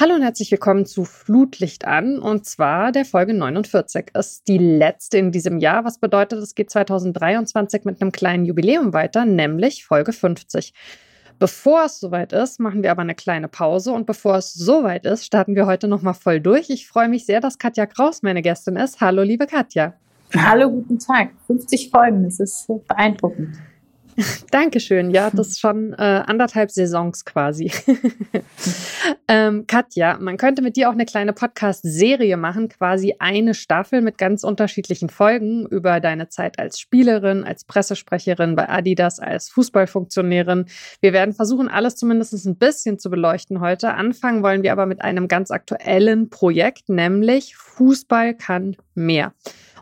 Hallo und herzlich willkommen zu Flutlicht an und zwar der Folge 49. Ist die letzte in diesem Jahr, was bedeutet, es geht 2023 mit einem kleinen Jubiläum weiter, nämlich Folge 50. Bevor es soweit ist, machen wir aber eine kleine Pause und bevor es soweit ist, starten wir heute nochmal voll durch. Ich freue mich sehr, dass Katja Kraus meine Gästin ist. Hallo, liebe Katja. Hallo, guten Tag. 50 Folgen, das ist beeindruckend. Dankeschön. Ja, das ist schon äh, anderthalb Saisons quasi. ähm, Katja, man könnte mit dir auch eine kleine Podcast-Serie machen, quasi eine Staffel mit ganz unterschiedlichen Folgen über deine Zeit als Spielerin, als Pressesprecherin bei Adidas, als Fußballfunktionärin. Wir werden versuchen, alles zumindest ein bisschen zu beleuchten heute. Anfangen wollen wir aber mit einem ganz aktuellen Projekt, nämlich Fußball kann mehr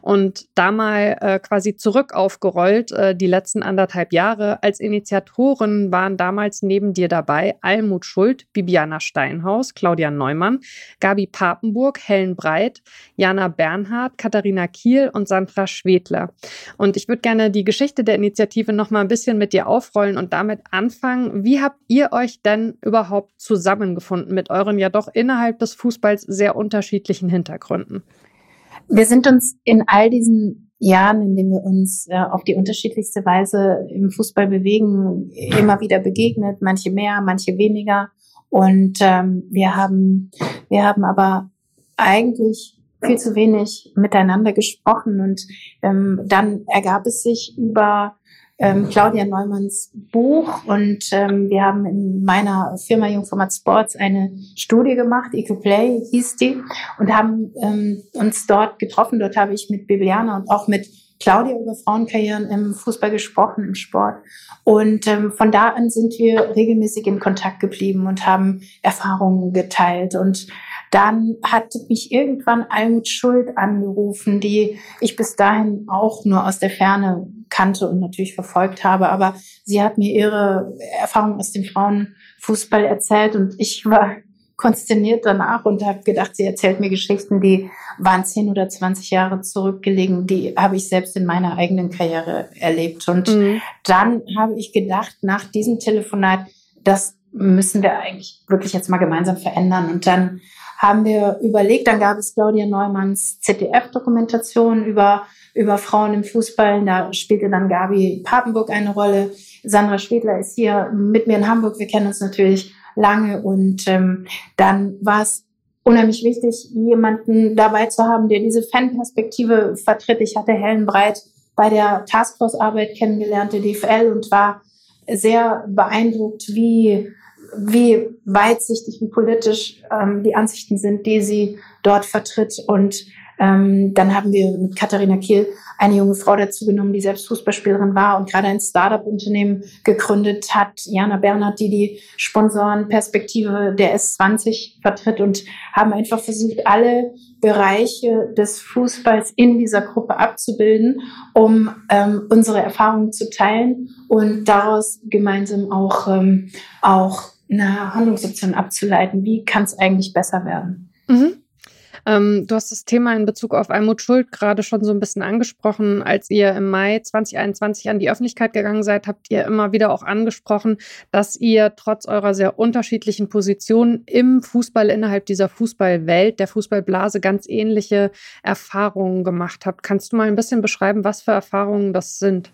und da mal äh, quasi zurück aufgerollt, äh, die letzten anderthalb Jahre. Als Initiatoren waren damals neben dir dabei Almut Schuld, Bibiana Steinhaus, Claudia Neumann, Gabi Papenburg, Helen Breit, Jana Bernhard, Katharina Kiel und Sandra Schwedler. Und ich würde gerne die Geschichte der Initiative noch mal ein bisschen mit dir aufrollen und damit anfangen. Wie habt ihr euch denn überhaupt zusammengefunden mit euren ja doch innerhalb des Fußballs sehr unterschiedlichen Hintergründen? Wir sind uns in all diesen Jahren, in denen wir uns äh, auf die unterschiedlichste Weise im Fußball bewegen, immer wieder begegnet, manche mehr, manche weniger. Und ähm, wir haben, wir haben aber eigentlich viel zu wenig miteinander gesprochen. Und ähm, dann ergab es sich über ähm, Claudia Neumanns Buch und ähm, wir haben in meiner Firma Jungformat Sports eine Studie gemacht, Ecoplay hieß die, und haben ähm, uns dort getroffen. Dort habe ich mit Bibiana und auch mit Claudia über Frauenkarrieren im Fußball gesprochen, im Sport. Und ähm, von da an sind wir regelmäßig in Kontakt geblieben und haben Erfahrungen geteilt. Und dann hat mich irgendwann Almut Schuld angerufen, die ich bis dahin auch nur aus der Ferne kannte und natürlich verfolgt habe. Aber sie hat mir ihre Erfahrungen aus dem Frauenfußball erzählt und ich war konsterniert danach und habe gedacht, sie erzählt mir Geschichten, die waren zehn oder zwanzig Jahre zurückgelegen, die habe ich selbst in meiner eigenen Karriere erlebt. Und mhm. dann habe ich gedacht, nach diesem Telefonat, das müssen wir eigentlich wirklich jetzt mal gemeinsam verändern. Und dann haben wir überlegt, dann gab es Claudia Neumanns ZDF-Dokumentation über, über Frauen im Fußball. Da spielte dann Gabi Papenburg eine Rolle. Sandra Schwedler ist hier mit mir in Hamburg. Wir kennen uns natürlich lange. Und ähm, dann war es unheimlich wichtig, jemanden dabei zu haben, der diese Fanperspektive vertritt. Ich hatte Helen Breit bei der Taskforce-Arbeit kennengelernt, der DFL, und war sehr beeindruckt, wie, wie weitsichtig, wie politisch ähm, die Ansichten sind, die sie dort vertritt. Und ähm, dann haben wir mit Katharina Kiel eine junge Frau dazu genommen, die selbst Fußballspielerin war und gerade ein Startup-Unternehmen gegründet hat. Jana Bernhard, die die Sponsorenperspektive der S20 vertritt und haben einfach versucht, alle Bereiche des Fußballs in dieser Gruppe abzubilden, um ähm, unsere Erfahrungen zu teilen und daraus gemeinsam auch, ähm, auch eine Handlungsoption abzuleiten. Wie kann es eigentlich besser werden? Mhm. Ähm, du hast das Thema in Bezug auf Almut Schuld gerade schon so ein bisschen angesprochen. Als ihr im Mai 2021 an die Öffentlichkeit gegangen seid, habt ihr immer wieder auch angesprochen, dass ihr trotz eurer sehr unterschiedlichen Positionen im Fußball innerhalb dieser Fußballwelt, der Fußballblase ganz ähnliche Erfahrungen gemacht habt. Kannst du mal ein bisschen beschreiben, was für Erfahrungen das sind?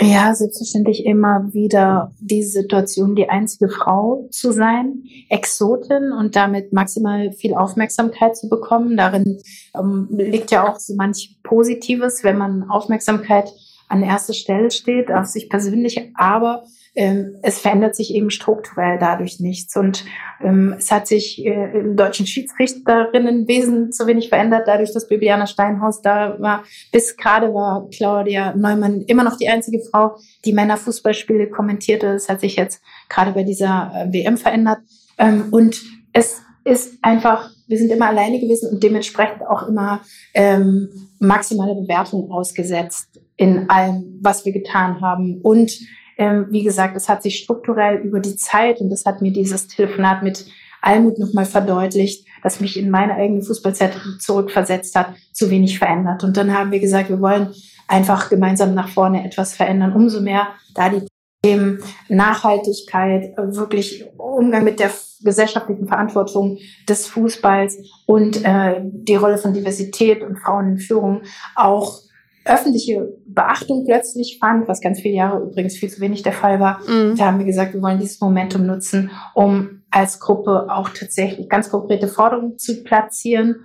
Ja, selbstverständlich immer wieder diese Situation, die einzige Frau zu sein, Exotin und damit maximal viel Aufmerksamkeit zu bekommen. Darin ähm, liegt ja auch so manch Positives, wenn man Aufmerksamkeit an erster Stelle steht, auf sich persönlich, aber es verändert sich eben strukturell dadurch nichts. Und ähm, es hat sich äh, im deutschen Schiedsrichterinnenwesen zu wenig verändert, dadurch, dass Bibiana Steinhaus da war. Bis gerade war Claudia Neumann immer noch die einzige Frau, die Männerfußballspiele kommentierte. Das hat sich jetzt gerade bei dieser äh, WM verändert. Ähm, und es ist einfach, wir sind immer alleine gewesen und dementsprechend auch immer ähm, maximale Bewertung ausgesetzt in allem, was wir getan haben. Und ähm, wie gesagt, es hat sich strukturell über die Zeit, und das hat mir dieses Telefonat mit Almut nochmal verdeutlicht, dass mich in meine eigene Fußballzeit zurückversetzt hat, zu wenig verändert. Und dann haben wir gesagt, wir wollen einfach gemeinsam nach vorne etwas verändern. Umso mehr, da die Themen Nachhaltigkeit, wirklich Umgang mit der gesellschaftlichen Verantwortung des Fußballs und äh, die Rolle von Diversität und Frauen in Führung auch öffentliche Beachtung plötzlich fand, was ganz viele Jahre übrigens viel zu wenig der Fall war. Mhm. Da haben wir gesagt, wir wollen dieses Momentum nutzen, um als Gruppe auch tatsächlich ganz konkrete Forderungen zu platzieren.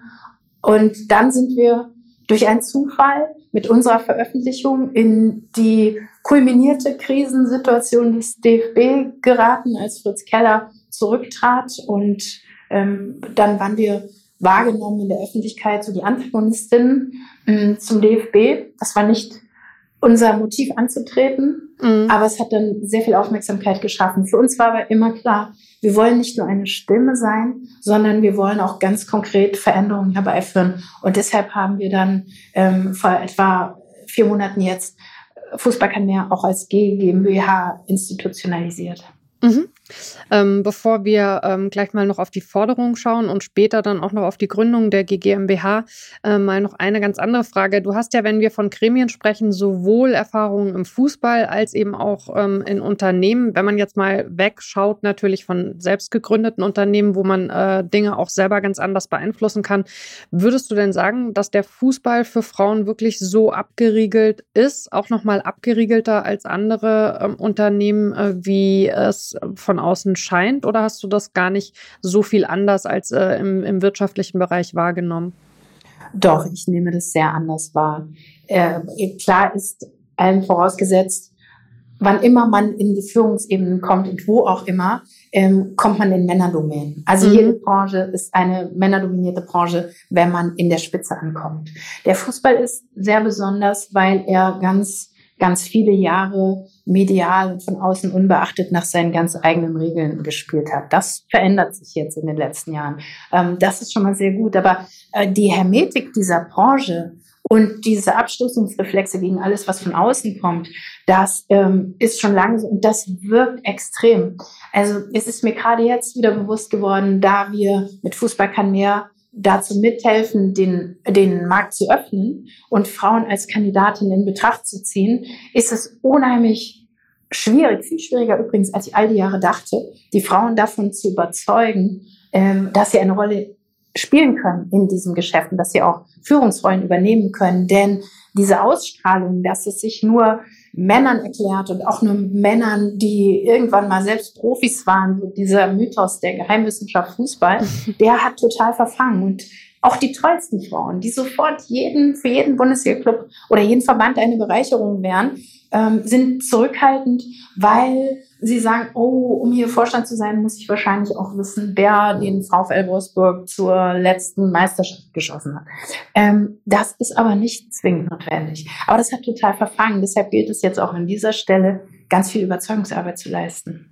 Und dann sind wir durch einen Zufall mit unserer Veröffentlichung in die kulminierte Krisensituation des DFB geraten, als Fritz Keller zurücktrat. Und ähm, dann waren wir wahrgenommen in der Öffentlichkeit, so die Antagonistinnen äh, zum DFB. Das war nicht unser Motiv anzutreten, mhm. aber es hat dann sehr viel Aufmerksamkeit geschaffen. Für uns war aber immer klar, wir wollen nicht nur eine Stimme sein, sondern wir wollen auch ganz konkret Veränderungen herbeiführen. Und deshalb haben wir dann ähm, vor etwa vier Monaten jetzt Fußball kann mehr auch als GmbH institutionalisiert. Mhm. Ähm, bevor wir ähm, gleich mal noch auf die Forderung schauen und später dann auch noch auf die Gründung der GGMBH, äh, mal noch eine ganz andere Frage. Du hast ja, wenn wir von Gremien sprechen, sowohl Erfahrungen im Fußball als eben auch ähm, in Unternehmen. Wenn man jetzt mal wegschaut, natürlich von selbst gegründeten Unternehmen, wo man äh, Dinge auch selber ganz anders beeinflussen kann, würdest du denn sagen, dass der Fußball für Frauen wirklich so abgeriegelt ist, auch nochmal abgeriegelter als andere ähm, Unternehmen, äh, wie es von von außen scheint? Oder hast du das gar nicht so viel anders als äh, im, im wirtschaftlichen Bereich wahrgenommen? Doch, ich nehme das sehr anders wahr. Äh, klar ist allen vorausgesetzt, wann immer man in die Führungsebenen kommt und wo auch immer, ähm, kommt man in Männerdomänen. Also mhm. jede Branche ist eine männerdominierte Branche, wenn man in der Spitze ankommt. Der Fußball ist sehr besonders, weil er ganz ganz viele Jahre medial und von außen unbeachtet nach seinen ganz eigenen Regeln gespielt hat. Das verändert sich jetzt in den letzten Jahren. Ähm, das ist schon mal sehr gut. Aber äh, die Hermetik dieser Branche und diese Abstoßungsreflexe gegen alles, was von außen kommt, das ähm, ist schon lange und das wirkt extrem. Also es ist mir gerade jetzt wieder bewusst geworden, da wir mit Fußball kann mehr dazu mithelfen, den, den Markt zu öffnen und Frauen als Kandidatin in Betracht zu ziehen, ist es unheimlich schwierig, viel schwieriger übrigens, als ich all die Jahre dachte, die Frauen davon zu überzeugen, ähm, dass sie eine Rolle spielen können in diesem Geschäft und dass sie auch Führungsrollen übernehmen können. Denn diese Ausstrahlung, dass es sich nur Männern erklärt und auch nur Männern, die irgendwann mal selbst Profis waren, so dieser Mythos der Geheimwissenschaft Fußball, der hat total verfangen. Und auch die tollsten Frauen, die sofort jeden, für jeden Bundesliga-Club oder jeden Verband eine Bereicherung wären, ähm, sind zurückhaltend, weil sie sagen, oh, um hier Vorstand zu sein, muss ich wahrscheinlich auch wissen, wer den VfL Wolfsburg zur letzten Meisterschaft geschossen hat. Ähm, das ist aber nicht zwingend notwendig. Aber das hat total verfangen. Deshalb gilt es jetzt auch an dieser Stelle, ganz viel Überzeugungsarbeit zu leisten.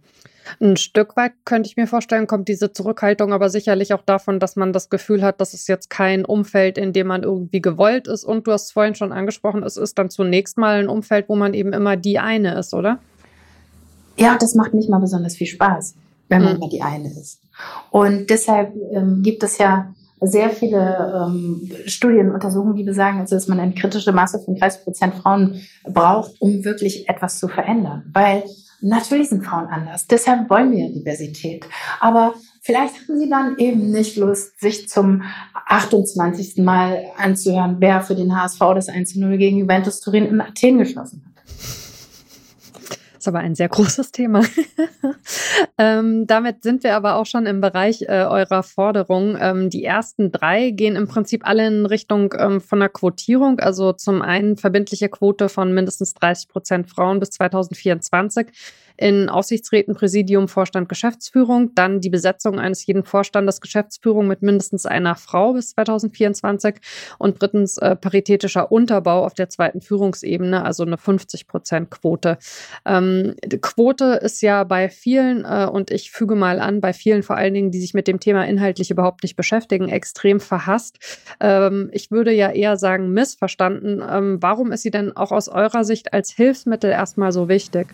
Ein Stück weit könnte ich mir vorstellen, kommt diese Zurückhaltung aber sicherlich auch davon, dass man das Gefühl hat, dass es jetzt kein Umfeld, in dem man irgendwie gewollt ist. Und du hast es vorhin schon angesprochen, es ist dann zunächst mal ein Umfeld, wo man eben immer die eine ist, oder? Ja, das macht nicht mal besonders viel Spaß, wenn man mhm. immer die eine ist. Und deshalb ähm, gibt es ja sehr viele ähm, Studien, Untersuchungen, die besagen, also, dass man eine kritische Masse von 30 Prozent Frauen braucht, um wirklich etwas zu verändern. Weil Natürlich sind Frauen anders. Deshalb wollen wir Diversität. Aber vielleicht hatten sie dann eben nicht Lust, sich zum 28. Mal anzuhören, wer für den HSV das 1-0 gegen Juventus Turin in Athen geschlossen hat ist aber ein sehr großes Thema. ähm, damit sind wir aber auch schon im Bereich äh, eurer Forderung. Ähm, die ersten drei gehen im Prinzip alle in Richtung ähm, von der Quotierung. Also zum einen verbindliche Quote von mindestens 30 Prozent Frauen bis 2024 in Aufsichtsräten, Präsidium, Vorstand, Geschäftsführung, dann die Besetzung eines jeden Vorstandes, Geschäftsführung mit mindestens einer Frau bis 2024 und drittens äh, paritätischer Unterbau auf der zweiten Führungsebene, also eine 50-Prozent-Quote. Ähm, Quote ist ja bei vielen, äh, und ich füge mal an, bei vielen vor allen Dingen, die sich mit dem Thema inhaltlich überhaupt nicht beschäftigen, extrem verhasst. Ähm, ich würde ja eher sagen, missverstanden. Ähm, warum ist sie denn auch aus eurer Sicht als Hilfsmittel erstmal so wichtig?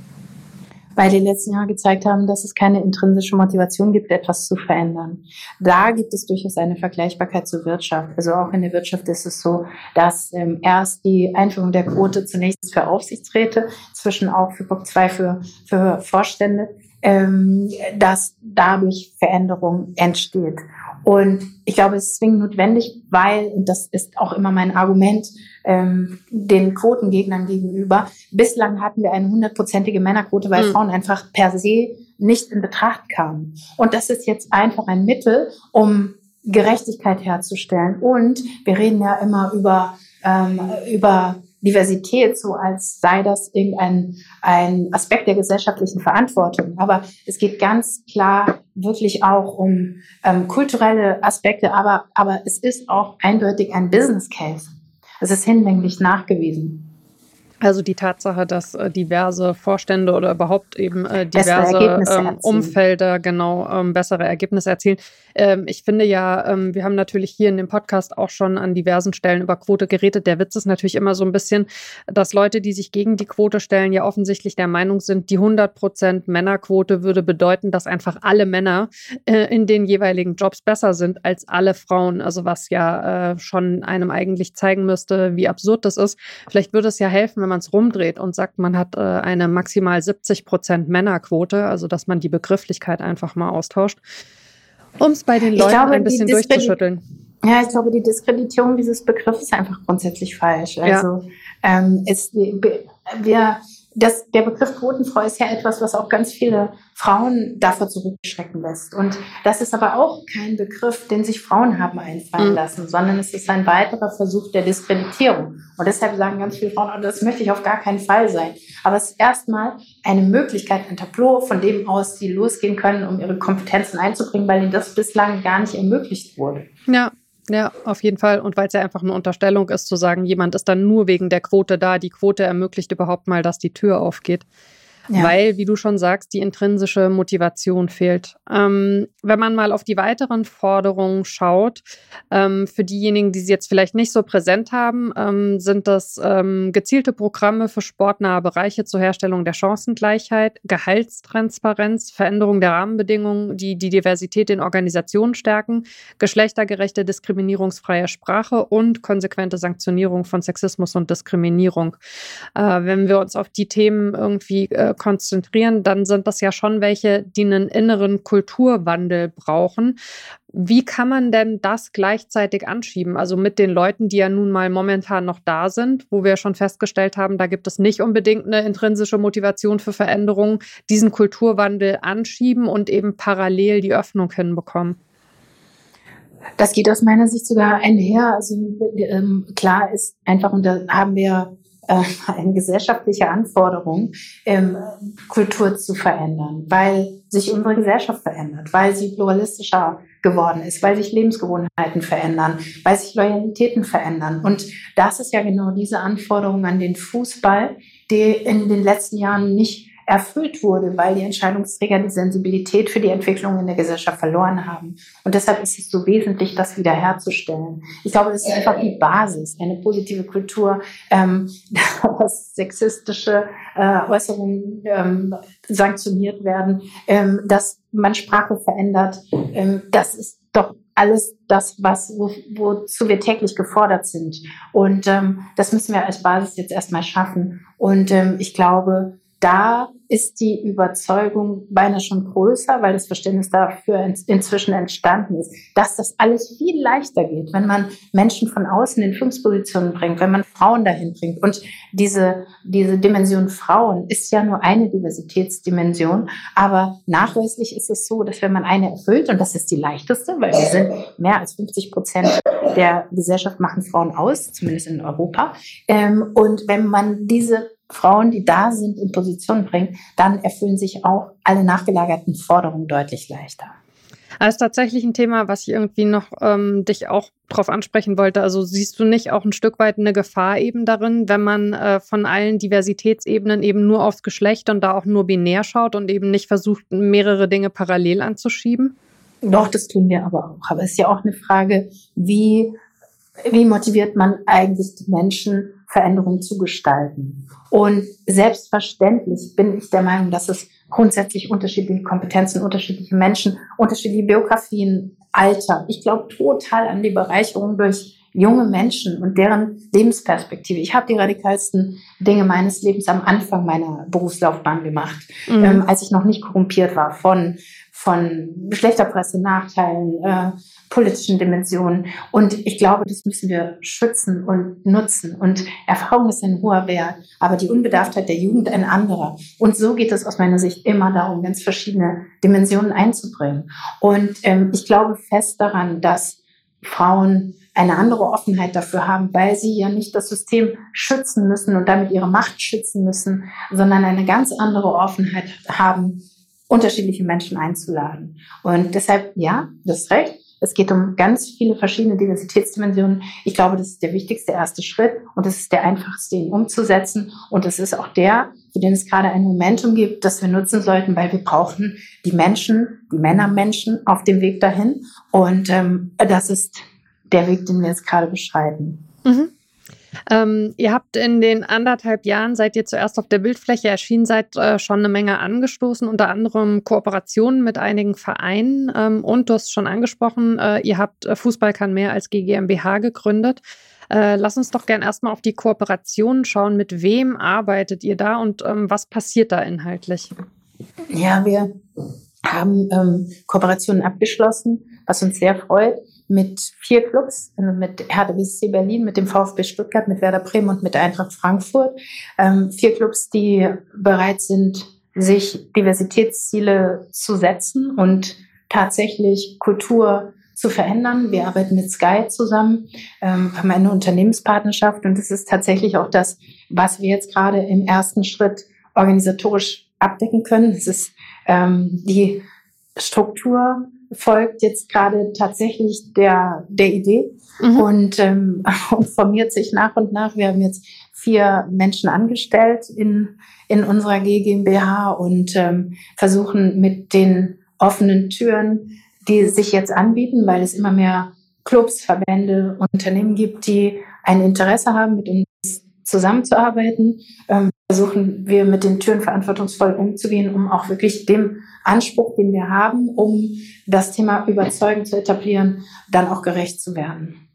Weil die letzten Jahre gezeigt haben, dass es keine intrinsische Motivation gibt, etwas zu verändern. Da gibt es durchaus eine Vergleichbarkeit zur Wirtschaft. Also auch in der Wirtschaft ist es so, dass ähm, erst die Einführung der Quote zunächst für Aufsichtsräte, zwischen auch für Punkt 2 für, für Vorstände, ähm, dass dadurch Veränderung entsteht. Und ich glaube, es ist zwingend notwendig, weil, und das ist auch immer mein Argument ähm, den Quotengegnern gegenüber, bislang hatten wir eine hundertprozentige Männerquote, weil mhm. Frauen einfach per se nicht in Betracht kamen. Und das ist jetzt einfach ein Mittel, um Gerechtigkeit herzustellen. Und wir reden ja immer über, ähm, über Diversität, so als sei das irgendein ein Aspekt der gesellschaftlichen Verantwortung. Aber es geht ganz klar wirklich auch um ähm, kulturelle Aspekte, aber, aber es ist auch eindeutig ein Business Case. Es ist hinlänglich nachgewiesen. Also die Tatsache, dass äh, diverse Vorstände oder überhaupt eben äh, diverse ähm, Umfelder genau ähm, bessere Ergebnisse erzielen. Ähm, ich finde ja, ähm, wir haben natürlich hier in dem Podcast auch schon an diversen Stellen über Quote geredet. Der Witz ist natürlich immer so ein bisschen, dass Leute, die sich gegen die Quote stellen, ja offensichtlich der Meinung sind, die 100% Männerquote würde bedeuten, dass einfach alle Männer äh, in den jeweiligen Jobs besser sind als alle Frauen. Also was ja äh, schon einem eigentlich zeigen müsste, wie absurd das ist. Vielleicht würde es ja helfen, wenn man es rumdreht und sagt, man hat äh, eine maximal 70 Prozent Männerquote, also dass man die Begrifflichkeit einfach mal austauscht, um es bei den Leuten glaube, ein bisschen durchzuschütteln. Ja, ich glaube, die Diskreditierung dieses Begriffs ist einfach grundsätzlich falsch. Also ja. ähm, ist, wir das, der Begriff Quotenfrau ist ja etwas, was auch ganz viele Frauen davor zurückschrecken lässt. Und das ist aber auch kein Begriff, den sich Frauen haben einfallen mhm. lassen, sondern es ist ein weiterer Versuch der Diskreditierung. Und deshalb sagen ganz viele Frauen, oh, das möchte ich auf gar keinen Fall sein. Aber es ist erstmal eine Möglichkeit, ein Tableau, von dem aus sie losgehen können, um ihre Kompetenzen einzubringen, weil ihnen das bislang gar nicht ermöglicht wurde. Ja, ja, auf jeden Fall. Und weil es ja einfach eine Unterstellung ist, zu sagen, jemand ist dann nur wegen der Quote da. Die Quote ermöglicht überhaupt mal, dass die Tür aufgeht. Ja. Weil, wie du schon sagst, die intrinsische Motivation fehlt. Ähm, wenn man mal auf die weiteren Forderungen schaut, ähm, für diejenigen, die sie jetzt vielleicht nicht so präsent haben, ähm, sind das ähm, gezielte Programme für sportnahe Bereiche zur Herstellung der Chancengleichheit, Gehaltstransparenz, Veränderung der Rahmenbedingungen, die die Diversität in Organisationen stärken, geschlechtergerechte diskriminierungsfreie Sprache und konsequente Sanktionierung von Sexismus und Diskriminierung. Äh, wenn wir uns auf die Themen irgendwie äh, konzentrieren, dann sind das ja schon welche, die einen inneren Kulturwandel brauchen. Wie kann man denn das gleichzeitig anschieben? Also mit den Leuten, die ja nun mal momentan noch da sind, wo wir schon festgestellt haben, da gibt es nicht unbedingt eine intrinsische Motivation für Veränderungen, diesen Kulturwandel anschieben und eben parallel die Öffnung hinbekommen. Das geht aus meiner Sicht sogar einher. Also ähm, klar ist einfach, und da haben wir äh, eine gesellschaftliche Anforderung, ähm, Kultur zu verändern, weil sich unsere Gesellschaft verändert, weil sie pluralistischer geworden ist, weil sich Lebensgewohnheiten verändern, weil sich Loyalitäten verändern. Und das ist ja genau diese Anforderung an den Fußball, die in den letzten Jahren nicht erfüllt wurde, weil die Entscheidungsträger die Sensibilität für die Entwicklung in der Gesellschaft verloren haben. Und deshalb ist es so wesentlich, das wiederherzustellen. Ich glaube, das ist einfach die Basis, eine positive Kultur, ähm, dass sexistische äh, Äußerungen ähm, sanktioniert werden, ähm, dass man Sprache verändert. Ähm, das ist doch alles das, was, wo, wozu wir täglich gefordert sind. Und ähm, das müssen wir als Basis jetzt erstmal schaffen. Und ähm, ich glaube, da ist die Überzeugung beinahe schon größer, weil das Verständnis dafür inzwischen entstanden ist, dass das alles viel leichter geht, wenn man Menschen von außen in Führungspositionen bringt, wenn man Frauen dahin bringt. Und diese, diese Dimension Frauen ist ja nur eine Diversitätsdimension, aber nachweislich ist es so, dass wenn man eine erfüllt, und das ist die leichteste, weil wir sind mehr als 50 Prozent der Gesellschaft machen Frauen aus, zumindest in Europa, ähm, und wenn man diese Frauen, die da sind, in Position bringt, dann erfüllen sich auch alle nachgelagerten Forderungen deutlich leichter. Das ist tatsächlich ein Thema, was ich irgendwie noch ähm, dich auch drauf ansprechen wollte. Also siehst du nicht auch ein Stück weit eine Gefahr eben darin, wenn man äh, von allen Diversitätsebenen eben nur aufs Geschlecht und da auch nur binär schaut und eben nicht versucht, mehrere Dinge parallel anzuschieben? Doch, das tun wir aber auch. Aber es ist ja auch eine Frage, wie, wie motiviert man eigentlich die Menschen Veränderung zu gestalten. Und selbstverständlich bin ich der Meinung, dass es grundsätzlich unterschiedliche Kompetenzen, unterschiedliche Menschen, unterschiedliche Biografien, Alter. Ich glaube total an die Bereicherung durch junge Menschen und deren Lebensperspektive. Ich habe die radikalsten Dinge meines Lebens am Anfang meiner Berufslaufbahn gemacht, mhm. ähm, als ich noch nicht korrumpiert war von von schlechter Presse, Nachteilen, äh, politischen Dimensionen. Und ich glaube, das müssen wir schützen und nutzen. Und Erfahrung ist ein hoher Wert, aber die Unbedarftheit der Jugend ein anderer. Und so geht es aus meiner Sicht immer darum, ganz verschiedene Dimensionen einzubringen. Und ähm, ich glaube fest daran, dass Frauen eine andere Offenheit dafür haben, weil sie ja nicht das System schützen müssen und damit ihre Macht schützen müssen, sondern eine ganz andere Offenheit haben, unterschiedliche Menschen einzuladen. Und deshalb, ja, das ist recht. Es geht um ganz viele verschiedene Diversitätsdimensionen. Ich glaube, das ist der wichtigste erste Schritt und das ist der einfachste, ihn umzusetzen. Und das ist auch der, für den es gerade ein Momentum gibt, das wir nutzen sollten, weil wir brauchen die Menschen, die Männermenschen auf dem Weg dahin. Und ähm, das ist der Weg, den wir jetzt gerade beschreiten. Mhm. Ähm, ihr habt in den anderthalb Jahren, seit ihr zuerst auf der Bildfläche erschienen seid, äh, schon eine Menge angestoßen, unter anderem Kooperationen mit einigen Vereinen. Ähm, und du hast schon angesprochen, äh, ihr habt äh, Fußball kann mehr als GmbH gegründet. Äh, lass uns doch gern erstmal auf die Kooperationen schauen. Mit wem arbeitet ihr da und ähm, was passiert da inhaltlich? Ja, wir haben ähm, Kooperationen abgeschlossen, was uns sehr freut mit vier Clubs, also mit Hertha BSC Berlin, mit dem VfB Stuttgart, mit Werder Bremen und mit Eintracht Frankfurt. Ähm, vier Clubs, die bereit sind, sich Diversitätsziele zu setzen und tatsächlich Kultur zu verändern. Wir arbeiten mit Sky zusammen, ähm, haben eine Unternehmenspartnerschaft und das ist tatsächlich auch das, was wir jetzt gerade im ersten Schritt organisatorisch abdecken können. Es ist ähm, die Struktur folgt jetzt gerade tatsächlich der, der Idee mhm. und, ähm, und formiert sich nach und nach. Wir haben jetzt vier Menschen angestellt in, in unserer GmbH und ähm, versuchen mit den offenen Türen, die sich jetzt anbieten, weil es immer mehr Clubs, Verbände, Unternehmen gibt, die ein Interesse haben, mit uns zusammenzuarbeiten, ähm, versuchen wir mit den Türen verantwortungsvoll umzugehen, um auch wirklich dem Anspruch, den wir haben, um das Thema überzeugend zu etablieren, dann auch gerecht zu werden.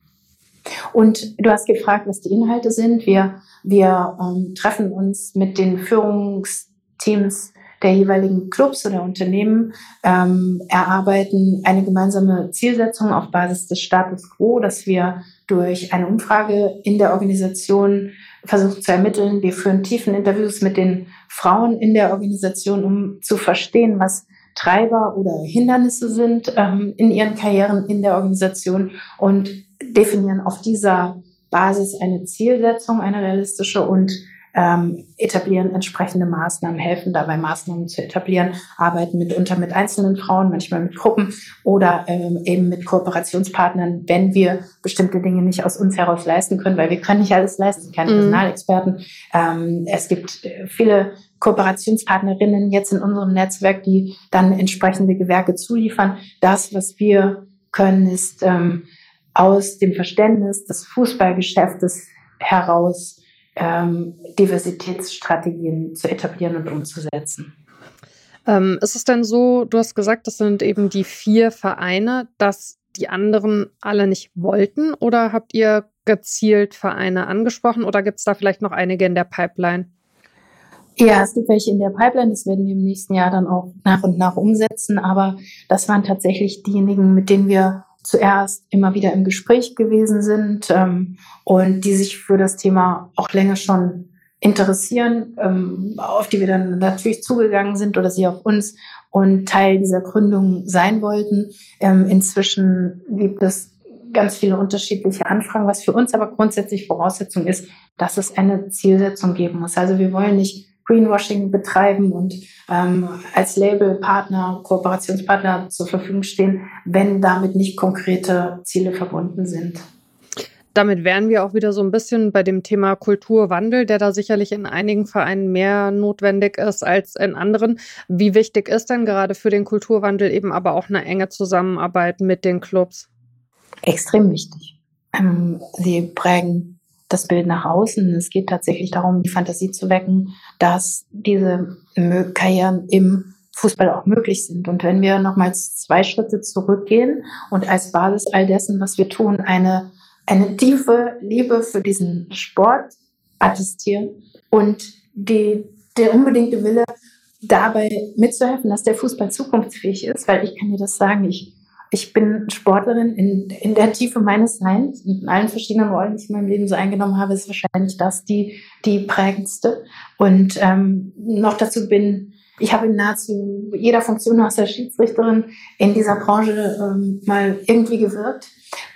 Und du hast gefragt, was die Inhalte sind. Wir, wir ähm, treffen uns mit den Führungsteams der jeweiligen Clubs oder Unternehmen, ähm, erarbeiten eine gemeinsame Zielsetzung auf Basis des Status quo, dass wir durch eine Umfrage in der Organisation versuchen zu ermitteln. Wir führen tiefen Interviews mit den Frauen in der Organisation, um zu verstehen, was Treiber oder Hindernisse sind ähm, in ihren Karrieren in der Organisation und definieren auf dieser Basis eine Zielsetzung, eine realistische und ähm, etablieren entsprechende Maßnahmen, helfen dabei Maßnahmen zu etablieren, arbeiten mitunter mit einzelnen Frauen, manchmal mit Gruppen oder ähm, eben mit Kooperationspartnern, wenn wir bestimmte Dinge nicht aus uns heraus leisten können, weil wir können nicht alles leisten, keine mhm. Personalexperten. Ähm, es gibt äh, viele Kooperationspartnerinnen jetzt in unserem Netzwerk, die dann entsprechende Gewerke zuliefern. Das, was wir können, ist ähm, aus dem Verständnis des Fußballgeschäftes heraus ähm, Diversitätsstrategien zu etablieren und umzusetzen. Ähm, ist es denn so, du hast gesagt, das sind eben die vier Vereine, dass die anderen alle nicht wollten oder habt ihr gezielt Vereine angesprochen oder gibt es da vielleicht noch einige in der Pipeline? Ja, es gibt welche in der Pipeline, das werden wir im nächsten Jahr dann auch nach und nach umsetzen, aber das waren tatsächlich diejenigen, mit denen wir zuerst immer wieder im Gespräch gewesen sind ähm, und die sich für das Thema auch länger schon interessieren, ähm, auf die wir dann natürlich zugegangen sind oder sie auf uns und Teil dieser Gründung sein wollten. Ähm, inzwischen gibt es ganz viele unterschiedliche Anfragen, was für uns aber grundsätzlich Voraussetzung ist, dass es eine Zielsetzung geben muss. Also wir wollen nicht Greenwashing betreiben und ähm, als Labelpartner, Kooperationspartner zur Verfügung stehen, wenn damit nicht konkrete Ziele verbunden sind. Damit wären wir auch wieder so ein bisschen bei dem Thema Kulturwandel, der da sicherlich in einigen Vereinen mehr notwendig ist als in anderen. Wie wichtig ist denn gerade für den Kulturwandel eben aber auch eine enge Zusammenarbeit mit den Clubs? Extrem wichtig. Ähm, sie prägen das Bild nach außen. Es geht tatsächlich darum, die Fantasie zu wecken, dass diese Karrieren im Fußball auch möglich sind. Und wenn wir nochmals zwei Schritte zurückgehen und als Basis all dessen, was wir tun, eine, eine tiefe Liebe für diesen Sport attestieren und die, der unbedingte Wille, dabei mitzuhelfen, dass der Fußball zukunftsfähig ist, weil ich kann dir das sagen, ich, ich bin Sportlerin in, in der Tiefe meines Seins, in allen verschiedenen Rollen, die ich in meinem Leben so eingenommen habe, ist wahrscheinlich das die, die prägendste. Und ähm, noch dazu bin ich habe in nahezu jeder Funktion aus der Schiedsrichterin in dieser Branche ähm, mal irgendwie gewirkt.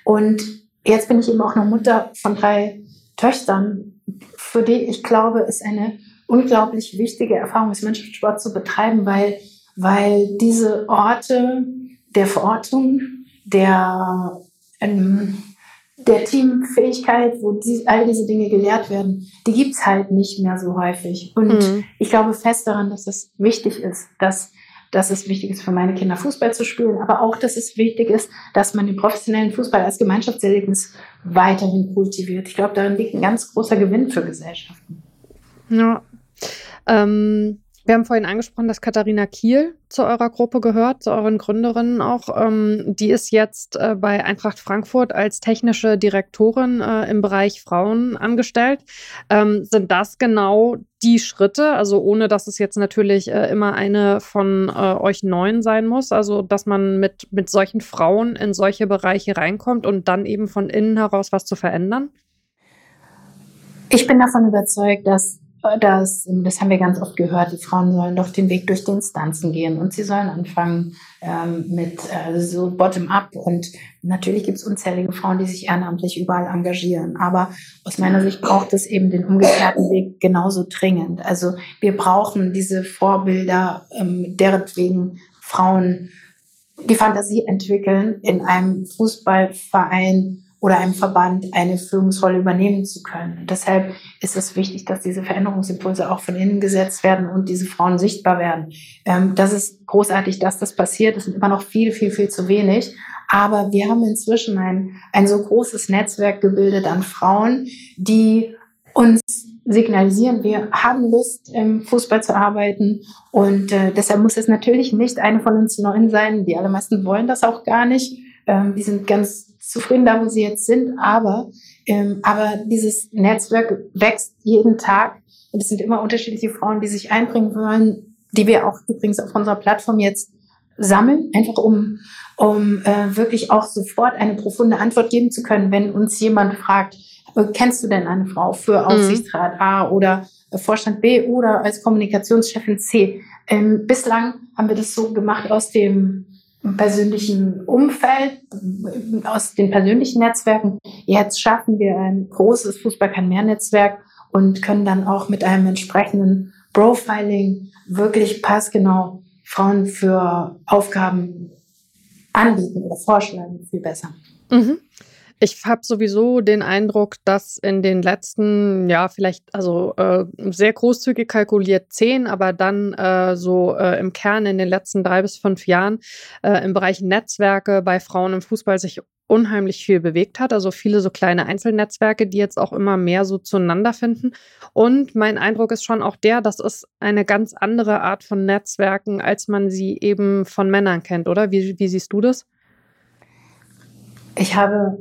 Und jetzt bin ich eben auch noch Mutter von drei Töchtern, für die ich glaube, es eine unglaublich wichtige Erfahrung ist, Mannschaftssport zu betreiben, weil, weil diese Orte der Verortung, der ähm, der Teamfähigkeit, wo die, all diese Dinge gelehrt werden, die gibt's halt nicht mehr so häufig. Und mhm. ich glaube fest daran, dass es wichtig ist, dass, dass es wichtig ist für meine Kinder Fußball zu spielen, aber auch, dass es wichtig ist, dass man den professionellen Fußball als Gemeinschaftserlebnis weiterhin kultiviert. Ich glaube, darin liegt ein ganz großer Gewinn für Gesellschaften. Ja. Ähm wir haben vorhin angesprochen, dass Katharina Kiel zu eurer Gruppe gehört, zu euren Gründerinnen auch. Ähm, die ist jetzt äh, bei Eintracht Frankfurt als technische Direktorin äh, im Bereich Frauen angestellt. Ähm, sind das genau die Schritte, also ohne dass es jetzt natürlich äh, immer eine von äh, euch neuen sein muss, also dass man mit, mit solchen Frauen in solche Bereiche reinkommt und dann eben von innen heraus was zu verändern? Ich bin davon überzeugt, dass das, das haben wir ganz oft gehört, die Frauen sollen doch den Weg durch die Instanzen gehen und sie sollen anfangen ähm, mit äh, so Bottom-up. Und natürlich gibt es unzählige Frauen, die sich ehrenamtlich überall engagieren. Aber aus meiner Sicht braucht es eben den umgekehrten Weg genauso dringend. Also wir brauchen diese Vorbilder, ähm, deretwegen Frauen die Fantasie entwickeln, in einem Fußballverein oder einem Verband eine Führungsrolle übernehmen zu können. Und deshalb ist es wichtig, dass diese Veränderungsimpulse auch von innen gesetzt werden und diese Frauen sichtbar werden. Ähm, das ist großartig, dass das passiert. Das sind immer noch viel, viel, viel zu wenig. Aber wir haben inzwischen ein, ein so großes Netzwerk gebildet an Frauen, die uns signalisieren, wir haben Lust, im Fußball zu arbeiten. Und äh, deshalb muss es natürlich nicht eine von uns neun sein. Die allermeisten wollen das auch gar nicht. Ähm, die sind ganz zufrieden da, wo sie jetzt sind, aber, ähm, aber dieses Netzwerk wächst jeden Tag und es sind immer unterschiedliche Frauen, die sich einbringen wollen, die wir auch übrigens auf unserer Plattform jetzt sammeln, einfach um, um äh, wirklich auch sofort eine profunde Antwort geben zu können, wenn uns jemand fragt, äh, kennst du denn eine Frau für mhm. Aufsichtsrat A oder Vorstand B oder als Kommunikationschefin C? Ähm, bislang haben wir das so gemacht aus dem persönlichen Umfeld, aus den persönlichen Netzwerken. Jetzt schaffen wir ein großes Fußball kann mehr Netzwerk und können dann auch mit einem entsprechenden Profiling wirklich passgenau Frauen für Aufgaben anbieten oder vorschlagen, viel besser. Mhm. Ich habe sowieso den Eindruck, dass in den letzten, ja, vielleicht, also äh, sehr großzügig kalkuliert zehn, aber dann äh, so äh, im Kern in den letzten drei bis fünf Jahren äh, im Bereich Netzwerke bei Frauen im Fußball sich unheimlich viel bewegt hat. Also viele so kleine Einzelnetzwerke, die jetzt auch immer mehr so zueinander finden. Und mein Eindruck ist schon auch der, das ist eine ganz andere Art von Netzwerken, als man sie eben von Männern kennt, oder? Wie, wie siehst du das? Ich habe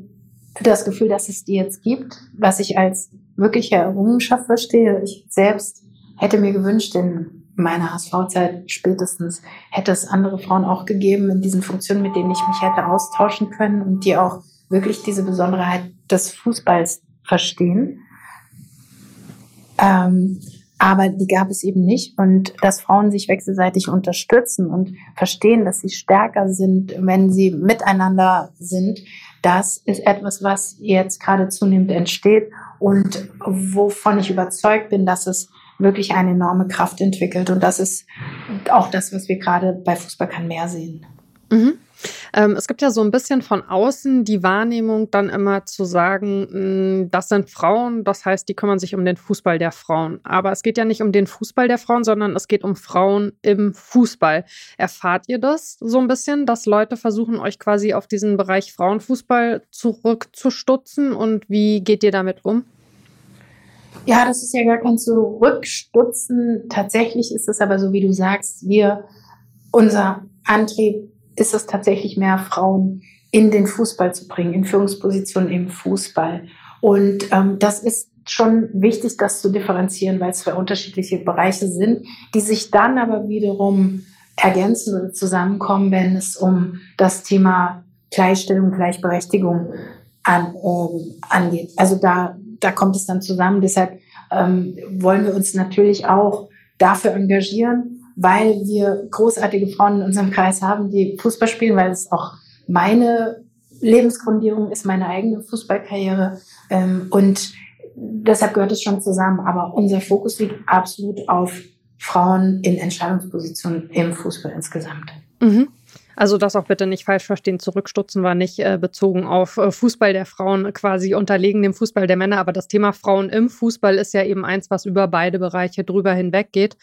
das Gefühl, dass es die jetzt gibt, was ich als wirkliche Errungenschaft verstehe. Ich selbst hätte mir gewünscht, in meiner HSV-Zeit spätestens hätte es andere Frauen auch gegeben in diesen Funktionen, mit denen ich mich hätte austauschen können und die auch wirklich diese Besonderheit des Fußballs verstehen. Ähm, aber die gab es eben nicht. Und dass Frauen sich wechselseitig unterstützen und verstehen, dass sie stärker sind, wenn sie miteinander sind, das ist etwas, was jetzt gerade zunehmend entsteht und wovon ich überzeugt bin, dass es wirklich eine enorme Kraft entwickelt. Und das ist auch das, was wir gerade bei Fußball kann mehr sehen. Mhm. Ähm, es gibt ja so ein bisschen von außen die Wahrnehmung, dann immer zu sagen, mh, hm, das sind Frauen, das heißt, die kümmern sich um den Fußball der Frauen. Aber es geht ja nicht um den Fußball der Frauen, sondern es geht um Frauen im Fußball. Erfahrt ihr das so ein bisschen, dass Leute versuchen, euch quasi auf diesen Bereich Frauenfußball zurückzustutzen? Und wie geht ihr damit um? Ja, das ist ja gar kein Zurückstutzen. Tatsächlich ist es aber so, wie du sagst, wir, unser Antrieb ist es tatsächlich mehr, Frauen in den Fußball zu bringen, in Führungspositionen im Fußball. Und ähm, das ist schon wichtig, das zu differenzieren, weil es zwei unterschiedliche Bereiche sind, die sich dann aber wiederum ergänzen oder zusammenkommen, wenn es um das Thema Gleichstellung, Gleichberechtigung an, ähm, angeht. Also da, da kommt es dann zusammen. Deshalb ähm, wollen wir uns natürlich auch dafür engagieren, weil wir großartige Frauen in unserem Kreis haben, die Fußball spielen, weil es auch meine Lebensgrundierung ist, meine eigene Fußballkarriere. Ähm, und deshalb gehört es schon zusammen. Aber unser Fokus liegt absolut auf Frauen in Entscheidungspositionen im Fußball insgesamt. Mhm. Also das auch bitte nicht falsch verstehen. Zurückstutzen war nicht äh, bezogen auf äh, Fußball der Frauen quasi unterlegen dem Fußball der Männer. Aber das Thema Frauen im Fußball ist ja eben eins, was über beide Bereiche drüber hinweg geht.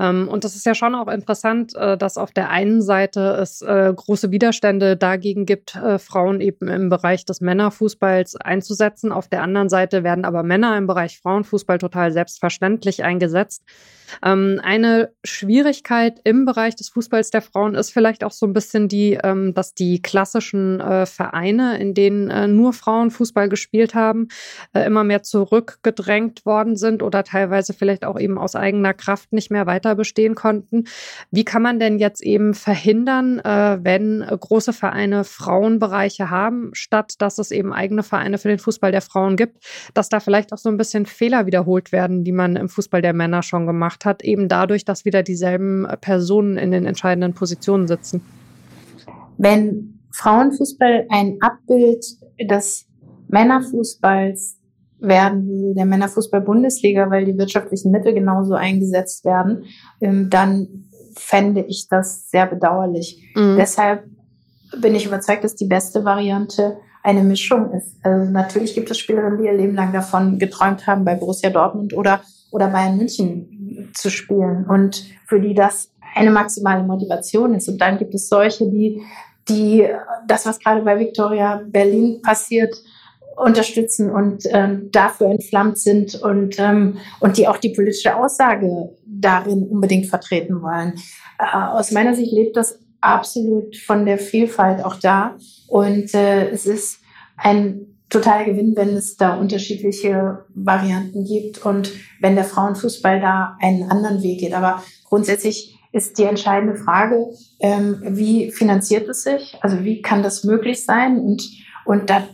Ähm, und das ist ja schon auch interessant, äh, dass auf der einen Seite es äh, große Widerstände dagegen gibt, äh, Frauen eben im Bereich des Männerfußballs einzusetzen. Auf der anderen Seite werden aber Männer im Bereich Frauenfußball total selbstverständlich eingesetzt. Ähm, eine Schwierigkeit im Bereich des Fußballs der Frauen ist vielleicht auch so ein bisschen die, ähm, dass die klassischen äh, Vereine, in denen äh, nur Frauen Fußball gespielt haben, äh, immer mehr zurückgedrängt worden sind oder teilweise vielleicht auch eben aus eigener Kraft nicht mehr weiter bestehen konnten. Wie kann man denn jetzt eben verhindern, äh, wenn große Vereine Frauenbereiche haben, statt dass es eben eigene Vereine für den Fußball der Frauen gibt, dass da vielleicht auch so ein bisschen Fehler wiederholt werden, die man im Fußball der Männer schon gemacht gemacht hat, eben dadurch, dass wieder dieselben Personen in den entscheidenden Positionen sitzen. Wenn Frauenfußball ein Abbild des Männerfußballs werden würde, der Männerfußball-Bundesliga, weil die wirtschaftlichen Mittel genauso eingesetzt werden, ähm, dann fände ich das sehr bedauerlich. Mhm. Deshalb bin ich überzeugt, dass die beste Variante eine Mischung ist. Also natürlich gibt es Spielerinnen, die ihr Leben lang davon geträumt haben, bei Borussia Dortmund oder, oder Bayern München zu spielen und für die das eine maximale Motivation ist. Und dann gibt es solche, die, die das, was gerade bei Victoria Berlin passiert, unterstützen und ähm, dafür entflammt sind und, ähm, und die auch die politische Aussage darin unbedingt vertreten wollen. Äh, aus meiner Sicht lebt das absolut von der Vielfalt auch da. Und äh, es ist ein totaler Gewinn, wenn es da unterschiedliche Varianten gibt und wenn der Frauenfußball da einen anderen Weg geht. Aber grundsätzlich ist die entscheidende Frage, ähm, wie finanziert es sich? Also wie kann das möglich sein? Und, und da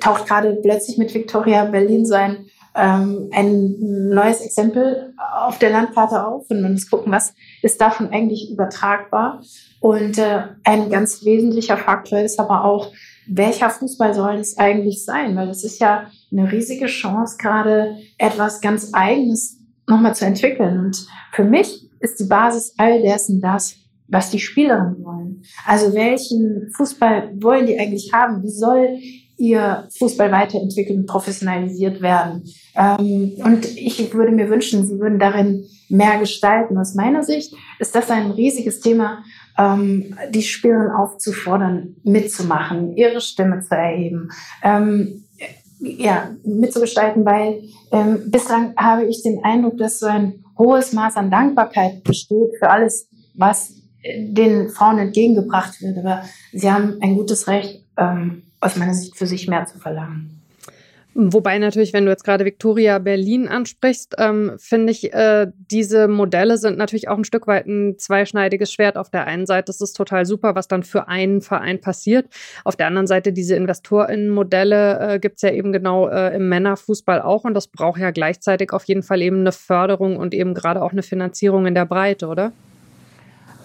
taucht gerade plötzlich mit Victoria Berlin sein ähm, ein neues Exempel auf der Landkarte auf und man muss gucken, was ist davon eigentlich übertragbar. Und äh, ein ganz wesentlicher Faktor ist aber auch, welcher Fußball soll es eigentlich sein? Weil das ist ja eine riesige Chance, gerade etwas ganz Eigenes nochmal zu entwickeln. Und für mich ist die Basis all dessen das, was die Spielerinnen wollen. Also welchen Fußball wollen die eigentlich haben? Wie soll ihr Fußball weiterentwickelt und professionalisiert werden? Ähm, und ich würde mir wünschen, sie würden darin mehr gestalten. Aus meiner Sicht ist das ein riesiges Thema, ähm, die Spielerinnen aufzufordern, mitzumachen, ihre Stimme zu erheben, ähm, ja, mitzugestalten, weil ähm, bislang habe ich den Eindruck, dass so ein hohes Maß an Dankbarkeit besteht für alles, was den Frauen entgegengebracht wird. Aber sie haben ein gutes Recht, ähm, aus meiner Sicht für sich mehr zu verlangen. Wobei natürlich, wenn du jetzt gerade Victoria Berlin ansprichst, ähm, finde ich, äh, diese Modelle sind natürlich auch ein Stück weit ein zweischneidiges Schwert. Auf der einen Seite ist es total super, was dann für einen Verein passiert. Auf der anderen Seite, diese InvestorInnen-Modelle äh, gibt es ja eben genau äh, im Männerfußball auch. Und das braucht ja gleichzeitig auf jeden Fall eben eine Förderung und eben gerade auch eine Finanzierung in der Breite, oder?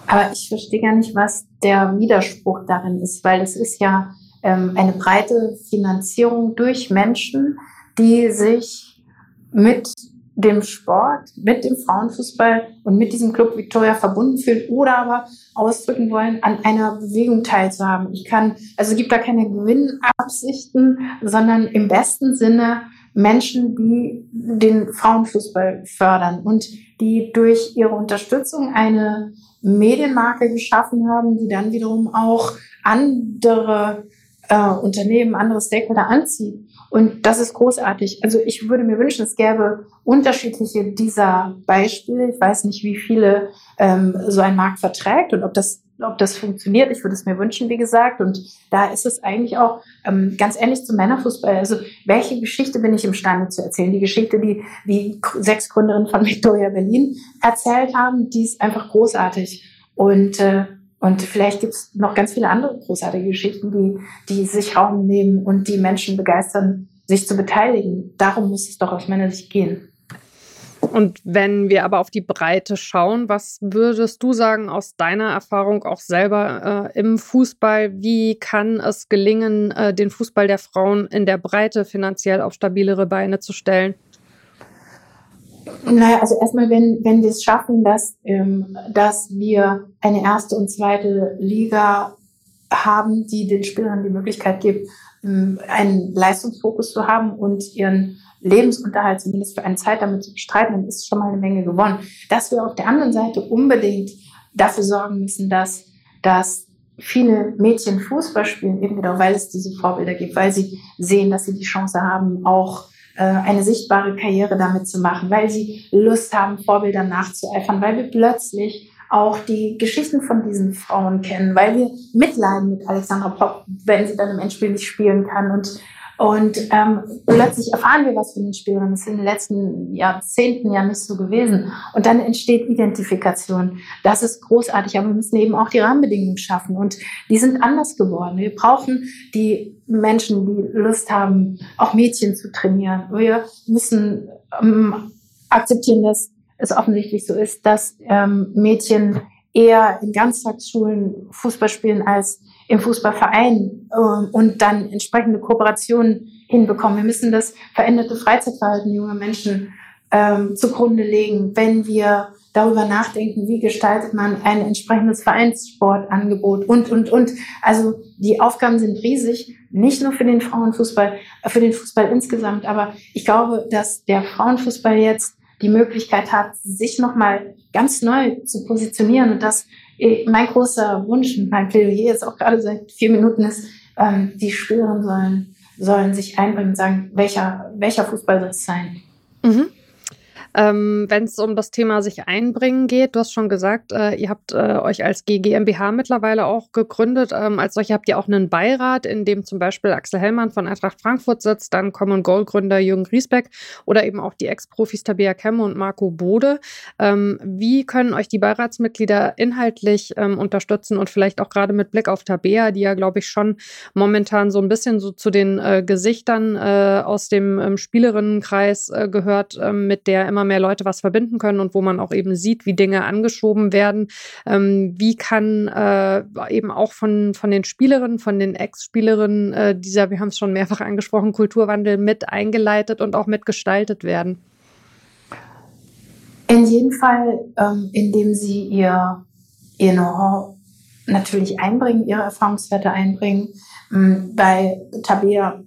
Aber ich verstehe gar nicht, was der Widerspruch darin ist, weil es ist ja eine breite Finanzierung durch Menschen, die sich mit dem Sport, mit dem Frauenfußball und mit diesem Club Victoria verbunden fühlen oder aber ausdrücken wollen, an einer Bewegung teilzuhaben. Ich kann, also es gibt da keine Gewinnabsichten, sondern im besten Sinne Menschen, die den Frauenfußball fördern und die durch ihre Unterstützung eine Medienmarke geschaffen haben, die dann wiederum auch andere äh, Unternehmen, andere Stakeholder anzieht. Und das ist großartig. Also ich würde mir wünschen, es gäbe unterschiedliche dieser Beispiele. Ich weiß nicht, wie viele ähm, so ein Markt verträgt und ob das ob das funktioniert. Ich würde es mir wünschen, wie gesagt. Und da ist es eigentlich auch ähm, ganz ähnlich zum Männerfußball. Also welche Geschichte bin ich imstande zu erzählen? Die Geschichte, die die sechs Gründerinnen von Victoria Berlin erzählt haben, die ist einfach großartig. Und äh, und vielleicht gibt es noch ganz viele andere großartige Geschichten, die, die sich Raum nehmen und die Menschen begeistern, sich zu beteiligen. Darum muss es doch aus meiner Sicht gehen. Und wenn wir aber auf die Breite schauen, was würdest du sagen aus deiner Erfahrung auch selber äh, im Fußball? Wie kann es gelingen, äh, den Fußball der Frauen in der Breite finanziell auf stabilere Beine zu stellen? Naja, also erstmal, wenn, wenn wir es schaffen, dass, ähm, dass wir eine erste und zweite Liga haben, die den Spielern die Möglichkeit gibt, ähm, einen Leistungsfokus zu haben und ihren Lebensunterhalt zumindest für eine Zeit damit zu bestreiten, dann ist schon mal eine Menge gewonnen. Dass wir auf der anderen Seite unbedingt dafür sorgen müssen, dass, dass viele Mädchen Fußball spielen, eben genau, weil es diese Vorbilder gibt, weil sie sehen, dass sie die Chance haben, auch eine sichtbare Karriere damit zu machen, weil sie Lust haben, Vorbildern nachzueifern, weil wir plötzlich auch die Geschichten von diesen Frauen kennen, weil wir mitleiden mit Alexandra Popp, wenn sie dann im Endspiel nicht spielen kann und und ähm, plötzlich erfahren wir was von den Spielerinnen. Das ist in den letzten Jahrzehnten ja nicht so gewesen. Und dann entsteht Identifikation. Das ist großartig, aber wir müssen eben auch die Rahmenbedingungen schaffen. Und die sind anders geworden. Wir brauchen die Menschen, die Lust haben, auch Mädchen zu trainieren. Wir müssen ähm, akzeptieren, dass es offensichtlich so ist, dass ähm, Mädchen eher in Ganztagsschulen Fußball spielen als im Fußballverein ähm, und dann entsprechende Kooperationen hinbekommen. Wir müssen das veränderte Freizeitverhalten junger Menschen ähm, zugrunde legen, wenn wir darüber nachdenken, wie gestaltet man ein entsprechendes Vereinssportangebot und, und, und. Also die Aufgaben sind riesig, nicht nur für den Frauenfußball, äh, für den Fußball insgesamt, aber ich glaube, dass der Frauenfußball jetzt die Möglichkeit hat, sich nochmal ganz neu zu positionieren und dass mein großer Wunsch und mein Plädoyer jetzt auch gerade seit vier Minuten ist, ähm, die Spielerinnen sollen, sollen sich einbringen und sagen, welcher, welcher Fußball soll es sein? Mhm. Ähm, Wenn es um das Thema sich einbringen geht, du hast schon gesagt, äh, ihr habt äh, euch als GmbH mittlerweile auch gegründet. Ähm, als solche habt ihr auch einen Beirat, in dem zum Beispiel Axel Hellmann von Eintracht Frankfurt sitzt, dann Common Goal Gründer Jürgen Griesbeck oder eben auch die Ex-Profis Tabea Kemme und Marco Bode. Ähm, wie können euch die Beiratsmitglieder inhaltlich ähm, unterstützen und vielleicht auch gerade mit Blick auf Tabea, die ja, glaube ich, schon momentan so ein bisschen so zu den äh, Gesichtern äh, aus dem ähm, Spielerinnenkreis äh, gehört, ähm, mit der immer mehr Leute was verbinden können und wo man auch eben sieht, wie Dinge angeschoben werden. Ähm, wie kann äh, eben auch von, von den Spielerinnen, von den Ex-Spielerinnen äh, dieser, wir haben es schon mehrfach angesprochen, Kulturwandel mit eingeleitet und auch mitgestaltet werden? In jedem Fall, ähm, indem sie ihr, ihr Know-how natürlich einbringen, ihre Erfahrungswerte einbringen. Ähm, bei Tabea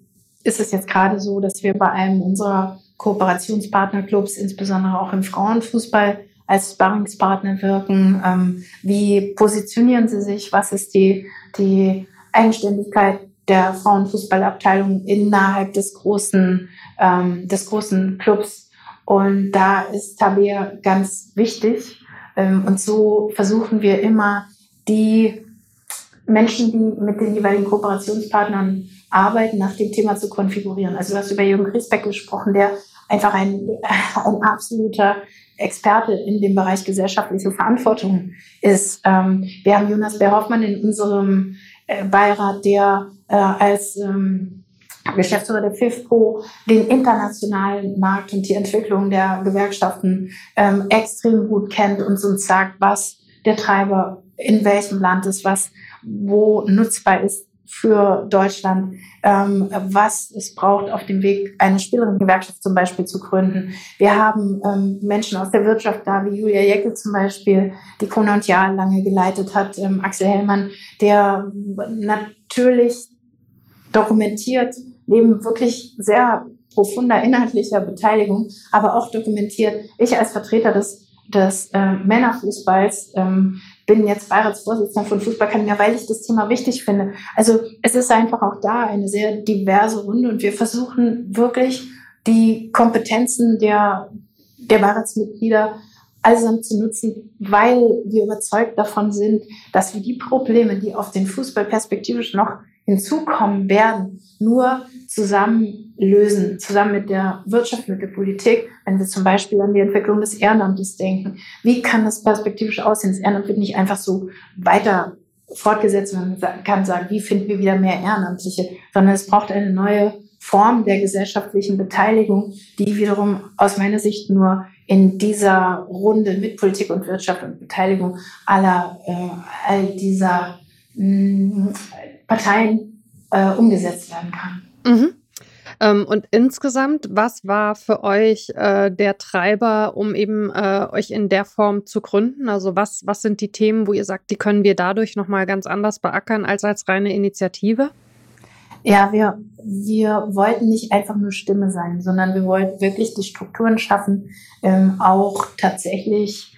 ist es jetzt gerade so, dass wir bei einem unserer Kooperationspartnerclubs, insbesondere auch im Frauenfußball, als Sparringspartner wirken? Ähm, wie positionieren sie sich? Was ist die, die Eigenständigkeit der Frauenfußballabteilung innerhalb des großen, ähm, des großen Clubs? Und da ist Tabea ganz wichtig. Ähm, und so versuchen wir immer, die Menschen, die mit den jeweiligen Kooperationspartnern arbeiten, nach dem Thema zu konfigurieren. Also du hast über Jürgen Griesbeck gesprochen, der einfach ein, ein absoluter Experte in dem Bereich gesellschaftliche Verantwortung ist. Ähm, wir haben Jonas Bär-Hoffmann in unserem äh, Beirat, der äh, als ähm, Geschäftsführer der FIFPO den internationalen Markt und die Entwicklung der Gewerkschaften ähm, extrem gut kennt und uns sagt, was der Treiber in welchem Land ist, was wo nutzbar ist für Deutschland, ähm, was es braucht auf dem Weg, eine Spielerinnengewerkschaft zum Beispiel zu gründen. Wir haben ähm, Menschen aus der Wirtschaft da, wie Julia Jeckel zum Beispiel, die Kona und Jahr lange geleitet hat, ähm, Axel Hellmann, der natürlich dokumentiert, neben wirklich sehr profunder inhaltlicher Beteiligung, aber auch dokumentiert, ich als Vertreter des des äh, Männerfußballs. Ähm, bin jetzt Beiratsvorsitzender von Fußballakademie, weil ich das Thema wichtig finde. Also es ist einfach auch da eine sehr diverse Runde und wir versuchen wirklich die Kompetenzen der, der Beiratsmitglieder allesamt zu nutzen, weil wir überzeugt davon sind, dass wir die Probleme, die auf den Fußball perspektivisch noch hinzukommen werden, nur zusammen lösen, zusammen mit der Wirtschaft, mit der Politik, wenn wir zum Beispiel an die Entwicklung des Ehrenamtes denken. Wie kann das perspektivisch aussehen? Das Ehrenamt wird nicht einfach so weiter fortgesetzt, man kann sagen, wie finden wir wieder mehr Ehrenamtliche, sondern es braucht eine neue Form der gesellschaftlichen Beteiligung, die wiederum aus meiner Sicht nur in dieser Runde mit Politik und Wirtschaft und Beteiligung aller äh, all dieser mh, mm, Parteien äh, umgesetzt werden kann. Mhm. Ähm, und insgesamt, was war für euch äh, der Treiber, um eben äh, euch in der Form zu gründen? Also was, was sind die Themen, wo ihr sagt, die können wir dadurch nochmal ganz anders beackern als als reine Initiative? Ja, wir, wir wollten nicht einfach nur Stimme sein, sondern wir wollten wirklich die Strukturen schaffen, ähm, auch tatsächlich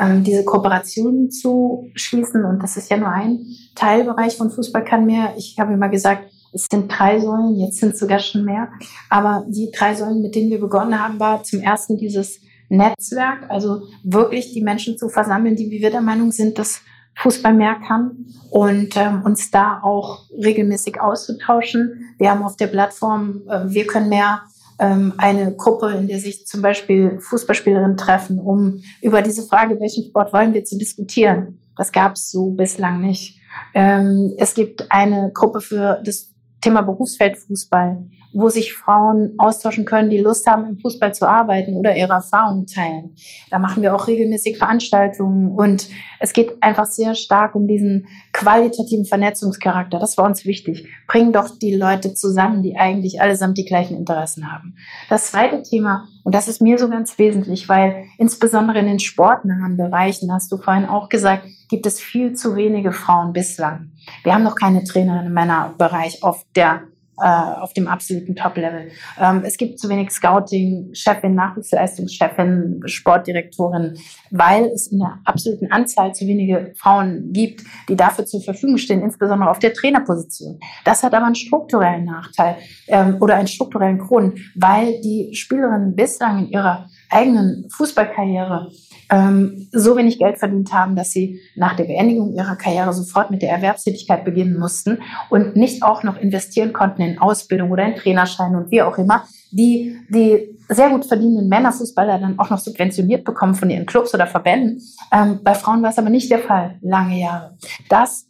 ähm, diese Kooperationen zu schließen. Und das ist ja nur ein Teilbereich von Fußball kann mehr. Ich habe immer gesagt, es sind drei Säulen, jetzt sind es sogar schon mehr. Aber die drei Säulen, mit denen wir begonnen haben, war zum ersten dieses Netzwerk, also wirklich die Menschen zu versammeln, die, wie wir der Meinung sind, dass Fußball mehr kann und ähm, uns da auch regelmäßig auszutauschen. Wir haben auf der Plattform äh, Wir können mehr ähm, eine Gruppe, in der sich zum Beispiel Fußballspielerinnen treffen, um über diese Frage, welchen Sport wollen wir, zu diskutieren. Das gab es so bislang nicht. Ähm, es gibt eine Gruppe für das Thema Berufsfeld Fußball wo sich Frauen austauschen können, die Lust haben, im Fußball zu arbeiten oder ihre Erfahrungen teilen. Da machen wir auch regelmäßig Veranstaltungen und es geht einfach sehr stark um diesen qualitativen Vernetzungscharakter. Das war uns wichtig. Bring doch die Leute zusammen, die eigentlich allesamt die gleichen Interessen haben. Das zweite Thema, und das ist mir so ganz wesentlich, weil insbesondere in den sportnahen Bereichen, hast du vorhin auch gesagt, gibt es viel zu wenige Frauen bislang. Wir haben noch keine Trainerin im Männerbereich auf der äh, auf dem absoluten Top-Level. Ähm, es gibt zu wenig Scouting, Chefin, Nachwuchsleistungschefin, Sportdirektorin, weil es in der absoluten Anzahl zu wenige Frauen gibt, die dafür zur Verfügung stehen, insbesondere auf der Trainerposition. Das hat aber einen strukturellen Nachteil ähm, oder einen strukturellen Grund, weil die Spielerinnen bislang in ihrer eigenen Fußballkarriere ähm, so wenig Geld verdient haben, dass sie nach der Beendigung ihrer Karriere sofort mit der Erwerbstätigkeit beginnen mussten und nicht auch noch investieren konnten in Ausbildung oder in Trainerschein und wie auch immer, die die sehr gut verdienenden Männerfußballer dann auch noch subventioniert bekommen von ihren Clubs oder Verbänden. Ähm, bei Frauen war es aber nicht der Fall, lange Jahre. Das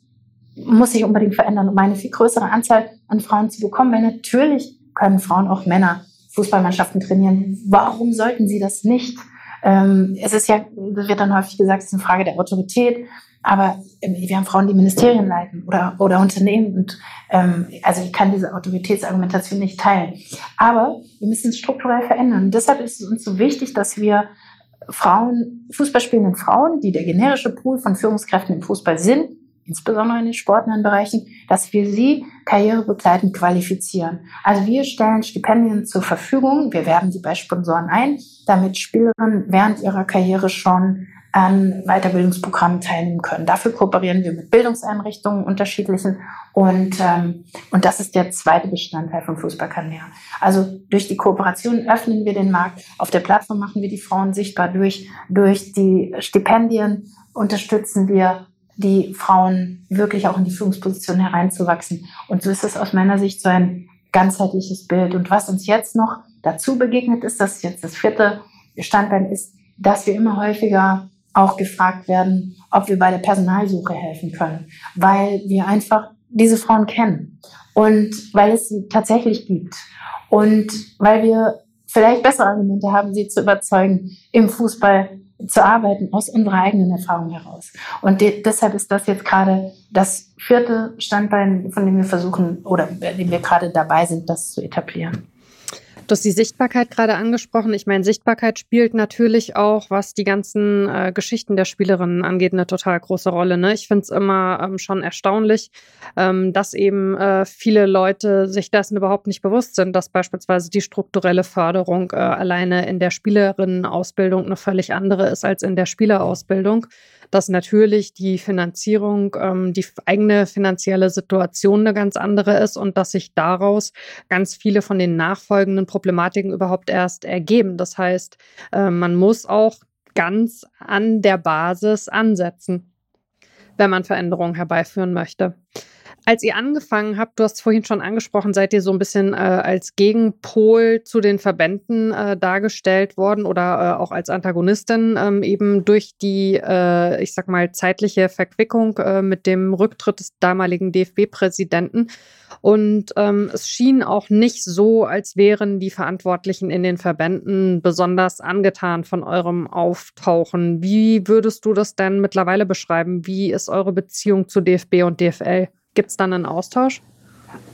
muss sich unbedingt verändern, um eine viel größere Anzahl an Frauen zu bekommen, weil natürlich können Frauen auch Männer Fußballmannschaften trainieren. Warum sollten sie das nicht? Ähm, es ist ja, wird dann häufig gesagt, es ist eine Frage der Autorität. Aber ähm, wir haben Frauen, die Ministerien leiten oder, oder Unternehmen. Und ähm, also ich kann diese Autoritätsargumentation nicht teilen. Aber wir müssen es strukturell verändern. Und deshalb ist es uns so wichtig, dass wir Frauen, Fußballspielenden Frauen, die der generische Pool von Führungskräften im Fußball sind, insbesondere in den sportnahen Bereichen, dass wir sie karrierebegleitend qualifizieren. Also wir stellen Stipendien zur Verfügung, wir werben sie bei Sponsoren ein, damit Spielerinnen während ihrer Karriere schon an Weiterbildungsprogrammen teilnehmen können. Dafür kooperieren wir mit Bildungseinrichtungen unterschiedlichen und, ähm, und das ist der zweite Bestandteil von Fußballkanälen. Also durch die Kooperation öffnen wir den Markt. Auf der Plattform machen wir die Frauen sichtbar. Durch, durch die Stipendien unterstützen wir die Frauen wirklich auch in die Führungsposition hereinzuwachsen. Und so ist es aus meiner Sicht so ein ganzheitliches Bild. Und was uns jetzt noch dazu begegnet ist, dass jetzt das vierte Standbein ist, dass wir immer häufiger auch gefragt werden, ob wir bei der Personalsuche helfen können, weil wir einfach diese Frauen kennen und weil es sie tatsächlich gibt und weil wir vielleicht bessere Argumente haben, sie zu überzeugen, im Fußball zu arbeiten aus unserer eigenen Erfahrung heraus. Und de deshalb ist das jetzt gerade das vierte Standbein, von dem wir versuchen oder bei dem wir gerade dabei sind, das zu etablieren. Du hast die Sichtbarkeit gerade angesprochen. Ich meine, Sichtbarkeit spielt natürlich auch, was die ganzen äh, Geschichten der Spielerinnen angeht, eine total große Rolle. Ne? Ich finde es immer ähm, schon erstaunlich, ähm, dass eben äh, viele Leute sich dessen überhaupt nicht bewusst sind, dass beispielsweise die strukturelle Förderung äh, alleine in der Spielerinnenausbildung eine völlig andere ist als in der Spielerausbildung dass natürlich die Finanzierung, ähm, die eigene finanzielle Situation eine ganz andere ist und dass sich daraus ganz viele von den nachfolgenden Problematiken überhaupt erst ergeben. Das heißt, äh, man muss auch ganz an der Basis ansetzen, wenn man Veränderungen herbeiführen möchte. Als ihr angefangen habt, du hast vorhin schon angesprochen, seid ihr so ein bisschen äh, als Gegenpol zu den Verbänden äh, dargestellt worden oder äh, auch als Antagonistin ähm, eben durch die, äh, ich sag mal, zeitliche Verquickung äh, mit dem Rücktritt des damaligen DFB-Präsidenten. Und ähm, es schien auch nicht so, als wären die Verantwortlichen in den Verbänden besonders angetan von eurem Auftauchen. Wie würdest du das denn mittlerweile beschreiben? Wie ist eure Beziehung zu DFB und DFL? Gibt es dann einen Austausch?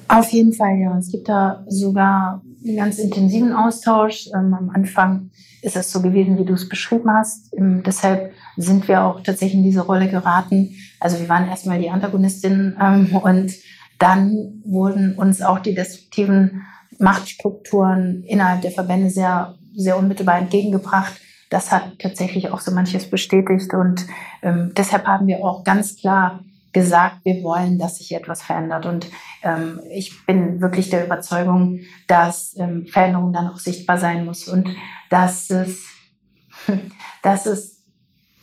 Auf jeden Fall, ja. Es gibt da sogar einen ganz intensiven Austausch. Ähm, am Anfang ist es so gewesen, wie du es beschrieben hast. Ähm, deshalb sind wir auch tatsächlich in diese Rolle geraten. Also wir waren erstmal die Antagonistinnen ähm, und dann wurden uns auch die destruktiven Machtstrukturen innerhalb der Verbände sehr, sehr unmittelbar entgegengebracht. Das hat tatsächlich auch so manches bestätigt und ähm, deshalb haben wir auch ganz klar gesagt, wir wollen, dass sich etwas verändert. Und ähm, ich bin wirklich der Überzeugung, dass ähm, Veränderung dann auch sichtbar sein muss und dass es, dass es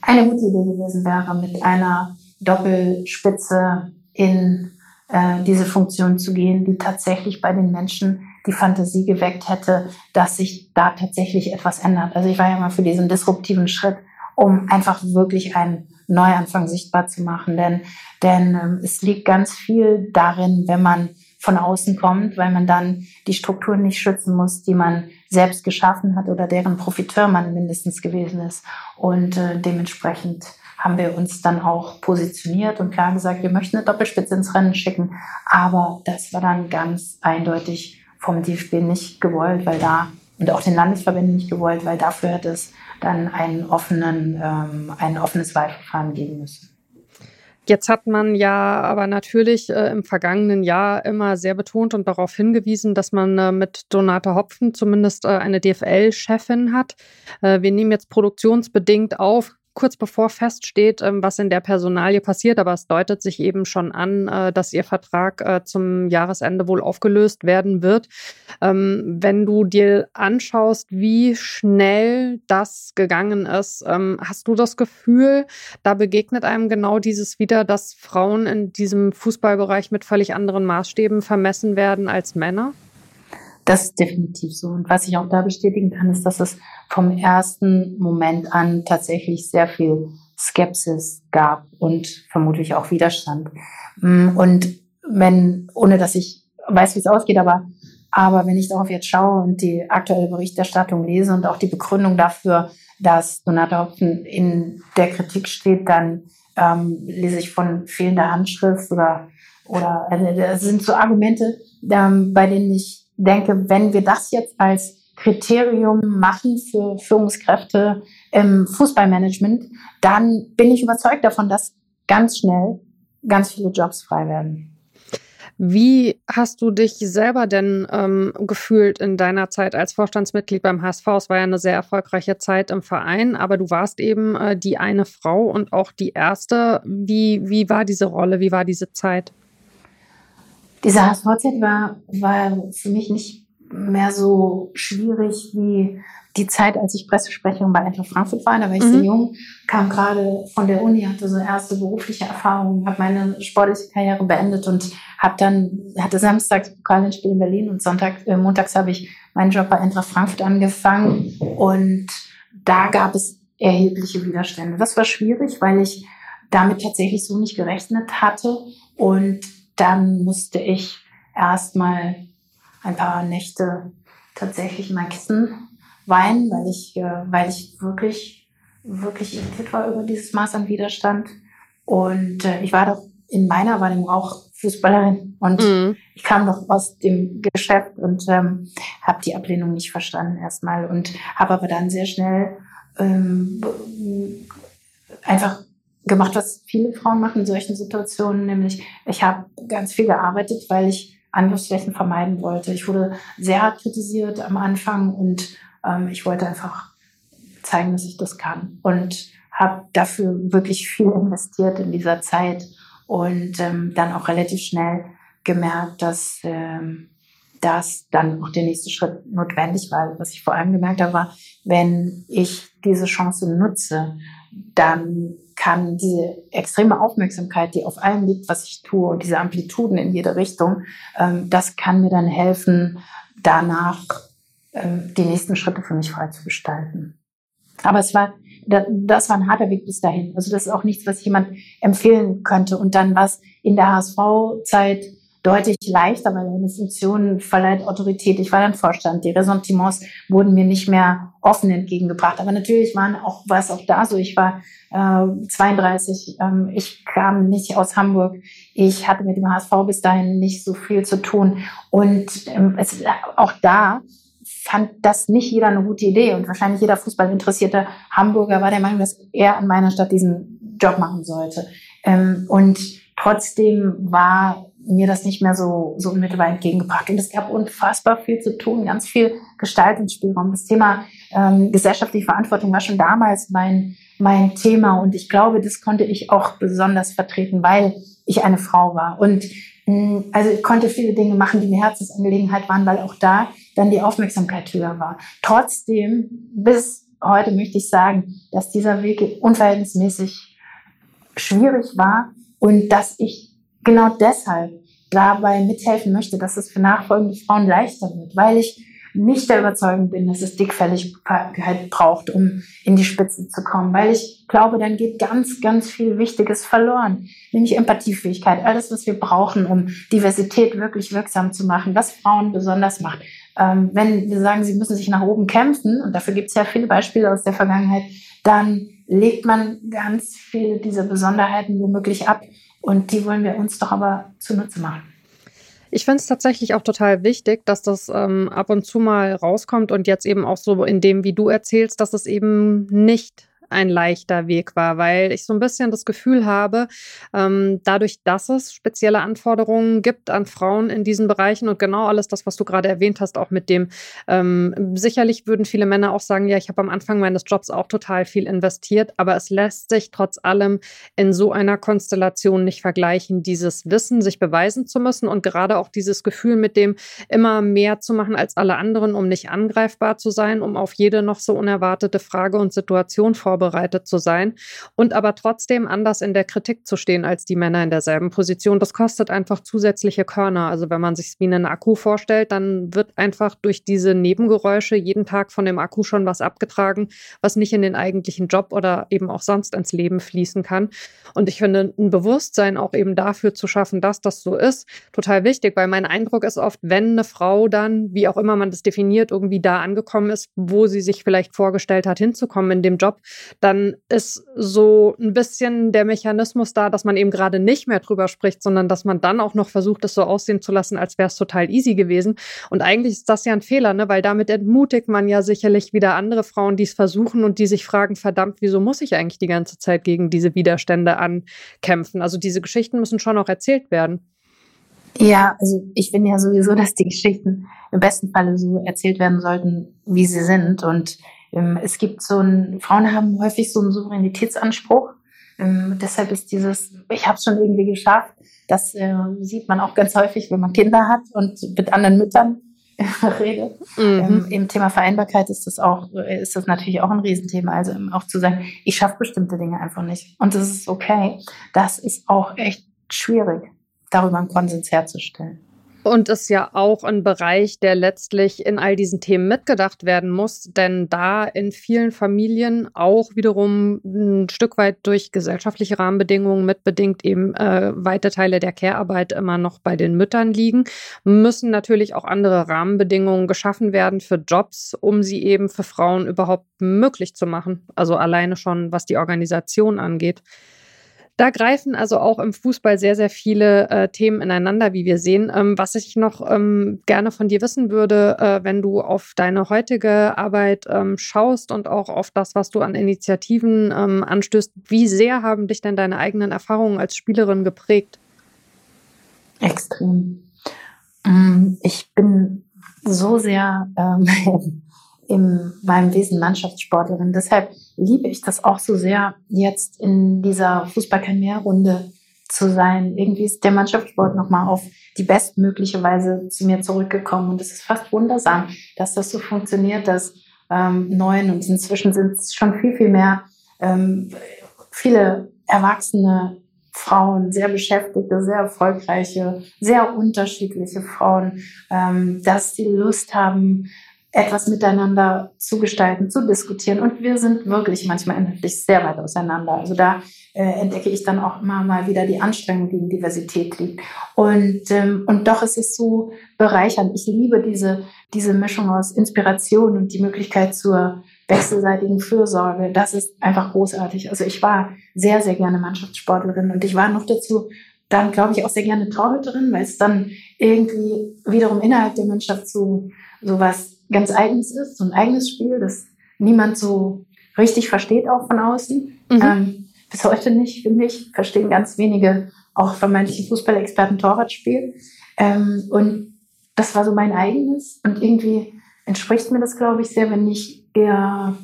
eine gute Idee gewesen wäre, mit einer Doppelspitze in äh, diese Funktion zu gehen, die tatsächlich bei den Menschen die Fantasie geweckt hätte, dass sich da tatsächlich etwas ändert. Also ich war ja mal für diesen disruptiven Schritt, um einfach wirklich einen Neuanfang sichtbar zu machen. Denn, denn ähm, es liegt ganz viel darin, wenn man von außen kommt, weil man dann die Strukturen nicht schützen muss, die man selbst geschaffen hat oder deren Profiteur man mindestens gewesen ist. Und äh, dementsprechend haben wir uns dann auch positioniert und klar gesagt, wir möchten eine Doppelspitze ins Rennen schicken. Aber das war dann ganz eindeutig vom DFB nicht gewollt, weil da und auch den Landesverbänden nicht gewollt, weil dafür hätte es dann einen offenen, ähm, ein offenes Wahlverfahren geben müssen. Jetzt hat man ja aber natürlich äh, im vergangenen Jahr immer sehr betont und darauf hingewiesen, dass man äh, mit Donata Hopfen zumindest äh, eine DFL-Chefin hat. Äh, wir nehmen jetzt produktionsbedingt auf kurz bevor feststeht, ähm, was in der Personalie passiert, aber es deutet sich eben schon an, äh, dass ihr Vertrag äh, zum Jahresende wohl aufgelöst werden wird. Ähm, wenn du dir anschaust, wie schnell das gegangen ist, ähm, hast du das Gefühl, da begegnet einem genau dieses wieder, dass Frauen in diesem Fußballbereich mit völlig anderen Maßstäben vermessen werden als Männer? Das ist definitiv so. Und was ich auch da bestätigen kann, ist, dass es vom ersten Moment an tatsächlich sehr viel Skepsis gab und vermutlich auch Widerstand. Mm, und wenn, ohne dass ich weiß, wie es ausgeht, aber, aber wenn ich darauf jetzt schaue und die aktuelle Berichterstattung lese und auch die Begründung dafür, dass Donata Hopfen in der Kritik steht, dann ähm, lese ich von fehlender Handschrift oder, oder also das sind so Argumente, ähm, bei denen ich denke, wenn wir das jetzt als Kriterium machen für Führungskräfte im Fußballmanagement, dann bin ich überzeugt davon, dass ganz schnell ganz viele Jobs frei werden. Wie hast du dich selber denn ähm, gefühlt in deiner Zeit als Vorstandsmitglied beim HSV? Es war ja eine sehr erfolgreiche Zeit im Verein, aber du warst eben äh, die eine Frau und auch die erste. Wie, wie war diese Rolle? Wie war diese Zeit? Diese HSV-Zeit war, war für mich nicht mehr so schwierig wie die Zeit, als ich Pressesprecherin bei Eintracht Frankfurt war. Da war ich mhm. sehr jung, kam gerade von der Uni, hatte so erste berufliche Erfahrungen, habe meine sportliche Karriere beendet und habe dann hatte samstags Pokalspiel in Berlin und Sonntag, äh, montags habe ich meinen Job bei Eintracht Frankfurt angefangen und da gab es erhebliche Widerstände. Das war schwierig, weil ich damit tatsächlich so nicht gerechnet hatte und dann musste ich erstmal ein paar Nächte tatsächlich in mein Kissen weinen, weil ich, äh, weil ich wirklich, wirklich irritiert war über dieses Maß an Widerstand. Und äh, ich war doch in meiner Wahrnehmung auch Fußballerin und mhm. ich kam noch aus dem Geschäft und ähm, habe die Ablehnung nicht verstanden erstmal und habe aber dann sehr schnell ähm, einfach gemacht, was viele Frauen machen in solchen Situationen, nämlich ich habe ganz viel gearbeitet, weil ich Angriffsflächen vermeiden wollte. Ich wurde sehr hart kritisiert am Anfang und ähm, ich wollte einfach zeigen, dass ich das kann und habe dafür wirklich viel investiert in dieser Zeit und ähm, dann auch relativ schnell gemerkt, dass ähm, das dann auch der nächste Schritt notwendig war. Was ich vor allem gemerkt habe, war, wenn ich diese Chance nutze, dann kann diese extreme Aufmerksamkeit, die auf allem liegt, was ich tue, und diese Amplituden in jede Richtung, ähm, das kann mir dann helfen, danach ähm, die nächsten Schritte für mich frei zu gestalten. Aber es war, das war ein harter Weg bis dahin. Also das ist auch nichts, was jemand empfehlen könnte. Und dann was in der HSV-Zeit deutlich leichter, weil eine Funktion verleiht Autorität. Ich war dann Vorstand. Die Ressentiments wurden mir nicht mehr offen entgegengebracht. Aber natürlich waren auch, war es auch da so. Ich war äh, 32. Ähm, ich kam nicht aus Hamburg. Ich hatte mit dem HSV bis dahin nicht so viel zu tun. Und ähm, es, auch da fand das nicht jeder eine gute Idee. Und wahrscheinlich jeder Fußballinteressierte Hamburger war der Meinung, dass er an meiner Stadt diesen Job machen sollte. Ähm, und trotzdem war mir das nicht mehr so, so unmittelbar entgegengebracht. Und es gab unfassbar viel zu tun, ganz viel Gestaltungsspielraum. Das Thema ähm, gesellschaftliche Verantwortung war schon damals mein, mein Thema. Und ich glaube, das konnte ich auch besonders vertreten, weil ich eine Frau war. Und mh, mm, also ich konnte viele Dinge machen, die mir Herzensangelegenheit waren, weil auch da dann die Aufmerksamkeit höher war. Trotzdem, bis heute möchte ich sagen, dass dieser Weg unverhältnismäßig schwierig war und dass ich genau deshalb dabei mithelfen möchte, dass es für nachfolgende Frauen leichter wird, weil ich nicht der Überzeugung bin, dass es Dickfälligkeit braucht, um in die Spitze zu kommen, weil ich glaube, dann geht ganz, ganz viel Wichtiges verloren, nämlich Empathiefähigkeit, alles, was wir brauchen, um Diversität wirklich wirksam zu machen, was Frauen besonders macht. Ähm, wenn wir sagen, sie müssen sich nach oben kämpfen, und dafür gibt es ja viele Beispiele aus der Vergangenheit, dann legt man ganz viele dieser Besonderheiten womöglich ab und die wollen wir uns doch aber zunutze machen. Ich finde es tatsächlich auch total wichtig, dass das ähm, ab und zu mal rauskommt und jetzt eben auch so in dem, wie du erzählst, dass es eben nicht ein leichter Weg war, weil ich so ein bisschen das Gefühl habe, ähm, dadurch, dass es spezielle Anforderungen gibt an Frauen in diesen Bereichen und genau alles das, was du gerade erwähnt hast, auch mit dem, ähm, sicherlich würden viele Männer auch sagen, ja, ich habe am Anfang meines Jobs auch total viel investiert, aber es lässt sich trotz allem in so einer Konstellation nicht vergleichen, dieses Wissen, sich beweisen zu müssen und gerade auch dieses Gefühl mit dem immer mehr zu machen als alle anderen, um nicht angreifbar zu sein, um auf jede noch so unerwartete Frage und Situation vorbereitet vorbereitet zu sein und aber trotzdem anders in der Kritik zu stehen als die Männer in derselben Position. Das kostet einfach zusätzliche Körner. Also wenn man sich wie einen Akku vorstellt, dann wird einfach durch diese Nebengeräusche jeden Tag von dem Akku schon was abgetragen, was nicht in den eigentlichen Job oder eben auch sonst ins Leben fließen kann. Und ich finde, ein Bewusstsein auch eben dafür zu schaffen, dass das so ist, total wichtig, weil mein Eindruck ist oft, wenn eine Frau dann, wie auch immer man das definiert, irgendwie da angekommen ist, wo sie sich vielleicht vorgestellt hat, hinzukommen in dem Job, dann ist so ein bisschen der Mechanismus da, dass man eben gerade nicht mehr drüber spricht, sondern dass man dann auch noch versucht, es so aussehen zu lassen, als wäre es total easy gewesen. Und eigentlich ist das ja ein Fehler, ne? weil damit entmutigt man ja sicherlich wieder andere Frauen, die es versuchen und die sich fragen, verdammt, wieso muss ich eigentlich die ganze Zeit gegen diese Widerstände ankämpfen? Also diese Geschichten müssen schon auch erzählt werden. Ja, also ich finde ja sowieso, dass die Geschichten im besten Falle so erzählt werden sollten, wie sie sind. Und es gibt so ein, Frauen haben häufig so einen Souveränitätsanspruch. Ähm, deshalb ist dieses, ich habe es schon irgendwie geschafft, das äh, sieht man auch ganz häufig, wenn man Kinder hat und mit anderen Müttern redet. Mhm. Ähm, Im Thema Vereinbarkeit ist das auch, ist das natürlich auch ein Riesenthema. Also auch zu sagen, ich schaffe bestimmte Dinge einfach nicht. Und das ist okay. Das ist auch echt schwierig, darüber einen Konsens herzustellen. Und ist ja auch ein Bereich, der letztlich in all diesen Themen mitgedacht werden muss, denn da in vielen Familien auch wiederum ein Stück weit durch gesellschaftliche Rahmenbedingungen mitbedingt eben äh, weite Teile der Care-Arbeit immer noch bei den Müttern liegen, müssen natürlich auch andere Rahmenbedingungen geschaffen werden für Jobs, um sie eben für Frauen überhaupt möglich zu machen. Also alleine schon, was die Organisation angeht. Da greifen also auch im Fußball sehr, sehr viele äh, Themen ineinander, wie wir sehen. Ähm, was ich noch ähm, gerne von dir wissen würde, äh, wenn du auf deine heutige Arbeit ähm, schaust und auch auf das, was du an Initiativen ähm, anstößt, wie sehr haben dich denn deine eigenen Erfahrungen als Spielerin geprägt? Extrem. Mm, ich bin so sehr ähm, in meinem Wesen Mannschaftssportlerin. Deshalb liebe ich das auch so sehr, jetzt in dieser Fußballkarriererunde zu sein. Irgendwie ist der Mannschaftssport nochmal auf die bestmögliche Weise zu mir zurückgekommen. Und es ist fast wundersam, dass das so funktioniert, dass ähm, neun und inzwischen sind es schon viel, viel mehr ähm, viele erwachsene Frauen, sehr beschäftigte, sehr erfolgreiche, sehr unterschiedliche Frauen, ähm, dass sie Lust haben, etwas miteinander zu gestalten, zu diskutieren. Und wir sind wirklich manchmal inhaltlich sehr weit auseinander. Also da äh, entdecke ich dann auch immer mal wieder die Anstrengung, die in Diversität liegt. Und, ähm, und doch ist es so bereichernd. Ich liebe diese, diese Mischung aus Inspiration und die Möglichkeit zur wechselseitigen Fürsorge. Das ist einfach großartig. Also ich war sehr, sehr gerne Mannschaftssportlerin und ich war noch dazu dann, glaube ich, auch sehr gerne Torhüterin, weil es dann irgendwie wiederum innerhalb der Mannschaft so, so was ganz eigens ist, so ein eigenes Spiel, das niemand so richtig versteht, auch von außen. Mhm. Ähm, bis heute nicht, finde ich, verstehen ganz wenige, auch vermeintliche Fußballexperten Torwartspiel. Ähm, und das war so mein eigenes. Und irgendwie entspricht mir das, glaube ich, sehr, wenn ich eher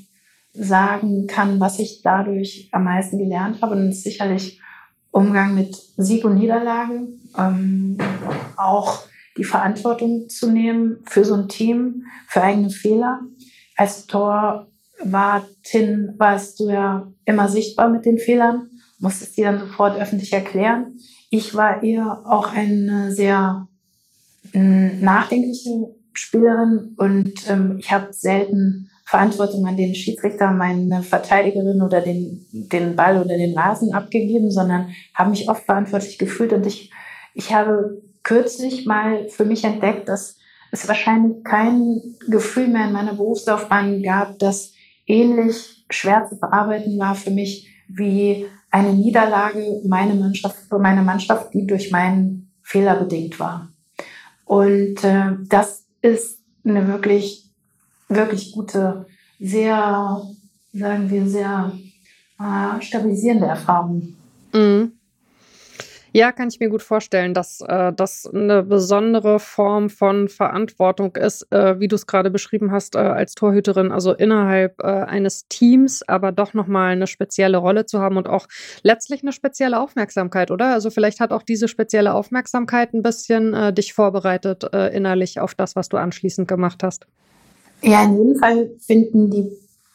sagen kann, was ich dadurch am meisten gelernt habe. Und sicherlich Umgang mit Sieg und Niederlage, ähm, auch die Verantwortung zu nehmen für so ein Team, für eigene Fehler. Als Torwartin warst du ja immer sichtbar mit den Fehlern, musstest die dann sofort öffentlich erklären. Ich war eher auch eine sehr hm, nachdenkliche Spielerin und ähm, ich habe selten Verantwortung an den Schiedsrichter, meine Verteidigerin oder den, den Ball oder den Rasen abgegeben, sondern habe mich oft verantwortlich gefühlt und ich, ich habe kürzlich mal für mich entdeckt, dass es wahrscheinlich kein Gefühl mehr in meiner Berufslaufbahn gab, das ähnlich schwer zu verarbeiten war für mich wie eine Niederlage meine Mannschaft, für meine Mannschaft, die durch meinen Fehler bedingt war. Und äh, das ist eine wirklich, wirklich gute, sehr, sagen wir, sehr äh, stabilisierende Erfahrung. Mhm. Ja, kann ich mir gut vorstellen, dass äh, das eine besondere Form von Verantwortung ist, äh, wie du es gerade beschrieben hast, äh, als Torhüterin, also innerhalb äh, eines Teams, aber doch nochmal eine spezielle Rolle zu haben und auch letztlich eine spezielle Aufmerksamkeit, oder? Also vielleicht hat auch diese spezielle Aufmerksamkeit ein bisschen äh, dich vorbereitet äh, innerlich auf das, was du anschließend gemacht hast. Ja, in jedem Fall finden die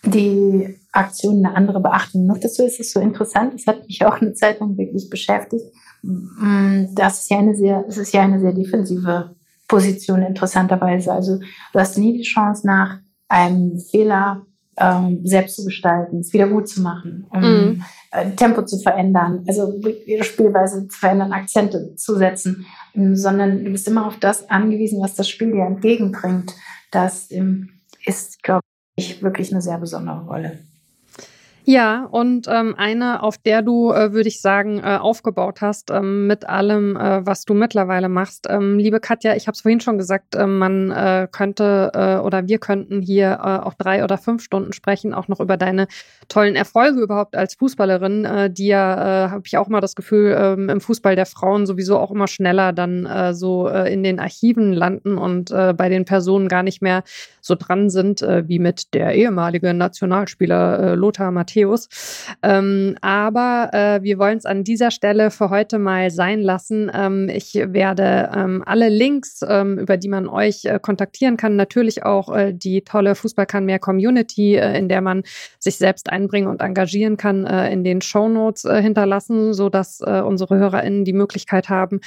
die Aktionen eine andere Beachtung. Noch dazu ist es so interessant, das hat mich auch eine Zeit lang wirklich beschäftigt. Mm, das ist ja eine sehr, es ist ja eine sehr defensive Position, interessanterweise. Also du hast nie die Chance, nach einem Fehler ähm, selbst zu gestalten, es wieder gut zu machen, um mhm. äh, Tempo zu verändern, also ihre Spielweise zu verändern, Akzente zu setzen, ähm, sondern du bist immer auf das angewiesen, was das Spiel dir entgegenbringt. Das ähm, ist, glaube ich, wirklich eine sehr besondere Rolle. Ja, und ähm, eine, auf der du, äh, würde ich sagen, äh, aufgebaut hast ähm, mit allem, äh, was du mittlerweile machst. Ähm, liebe Katja, ich habe es vorhin schon gesagt, äh, man äh, könnte äh, oder wir könnten hier äh, auch drei oder fünf Stunden sprechen, auch noch über deine tollen Erfolge überhaupt als Fußballerin, äh, die ja, äh, habe ich auch mal das Gefühl, äh, im Fußball der Frauen sowieso auch immer schneller dann äh, so äh, in den Archiven landen und äh, bei den Personen gar nicht mehr so dran sind, äh, wie mit der ehemalige Nationalspieler äh, Lothar Matthäus Matthäus. Ähm, aber äh, wir wollen es an dieser Stelle für heute mal sein lassen. Ähm, ich werde ähm, alle Links, ähm, über die man euch äh, kontaktieren kann, natürlich auch äh, die tolle Fußball kann mehr Community, äh, in der man sich selbst einbringen und engagieren kann, äh, in den Show Notes äh, hinterlassen, sodass unsere HörerInnen die Möglichkeit haben,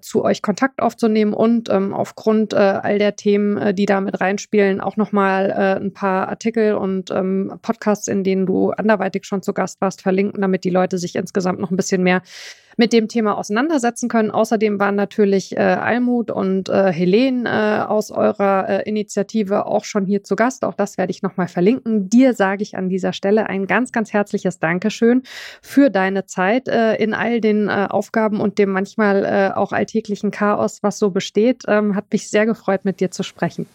zu euch Kontakt aufzunehmen und ähm, aufgrund all der Themen, die da mit reinspielen, auch nochmal ein paar Artikel und ähm, Podcasts, in denen du anderweitig schon zu Gast warst, verlinken, damit die Leute sich insgesamt noch ein bisschen mehr mit dem Thema auseinandersetzen können. Außerdem waren natürlich äh, Almut und äh, Helene äh, aus eurer äh, Initiative auch schon hier zu Gast. Auch das werde ich nochmal verlinken. Dir sage ich an dieser Stelle ein ganz, ganz herzliches Dankeschön für deine Zeit äh, in all den äh, Aufgaben und dem manchmal äh, auch alltäglichen Chaos, was so besteht. Ähm, hat mich sehr gefreut, mit dir zu sprechen.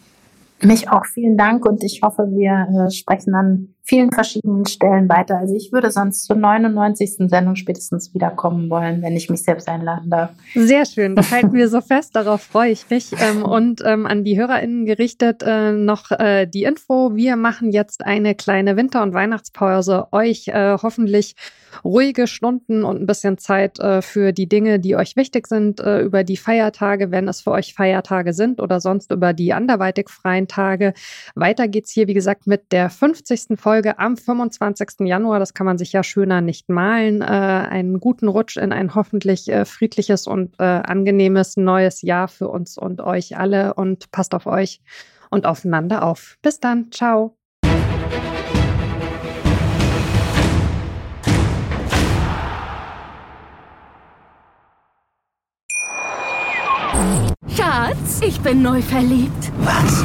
Mich auch vielen Dank und ich hoffe, wir äh, sprechen an vielen verschiedenen Stellen weiter. Also ich würde sonst zur 99. Sendung spätestens wiederkommen wollen, wenn ich mich selbst einladen darf. Sehr schön, das halten wir so fest, darauf freue ich mich. Ähm, und ähm, an die HörerInnen gerichtet äh, noch äh, die Info. Wir machen jetzt eine kleine Winter- und Weihnachtspause. Euch äh, hoffentlich ruhige Stunden und ein bisschen Zeit für die Dinge, die euch wichtig sind, über die Feiertage, wenn es für euch Feiertage sind oder sonst über die anderweitig freien Tage. Weiter geht's hier, wie gesagt, mit der 50. Folge am 25. Januar. Das kann man sich ja schöner nicht malen. Äh, einen guten Rutsch in ein hoffentlich äh, friedliches und äh, angenehmes neues Jahr für uns und euch alle und passt auf euch und aufeinander auf. Bis dann. Ciao. Schatz, ich bin neu verliebt. Was?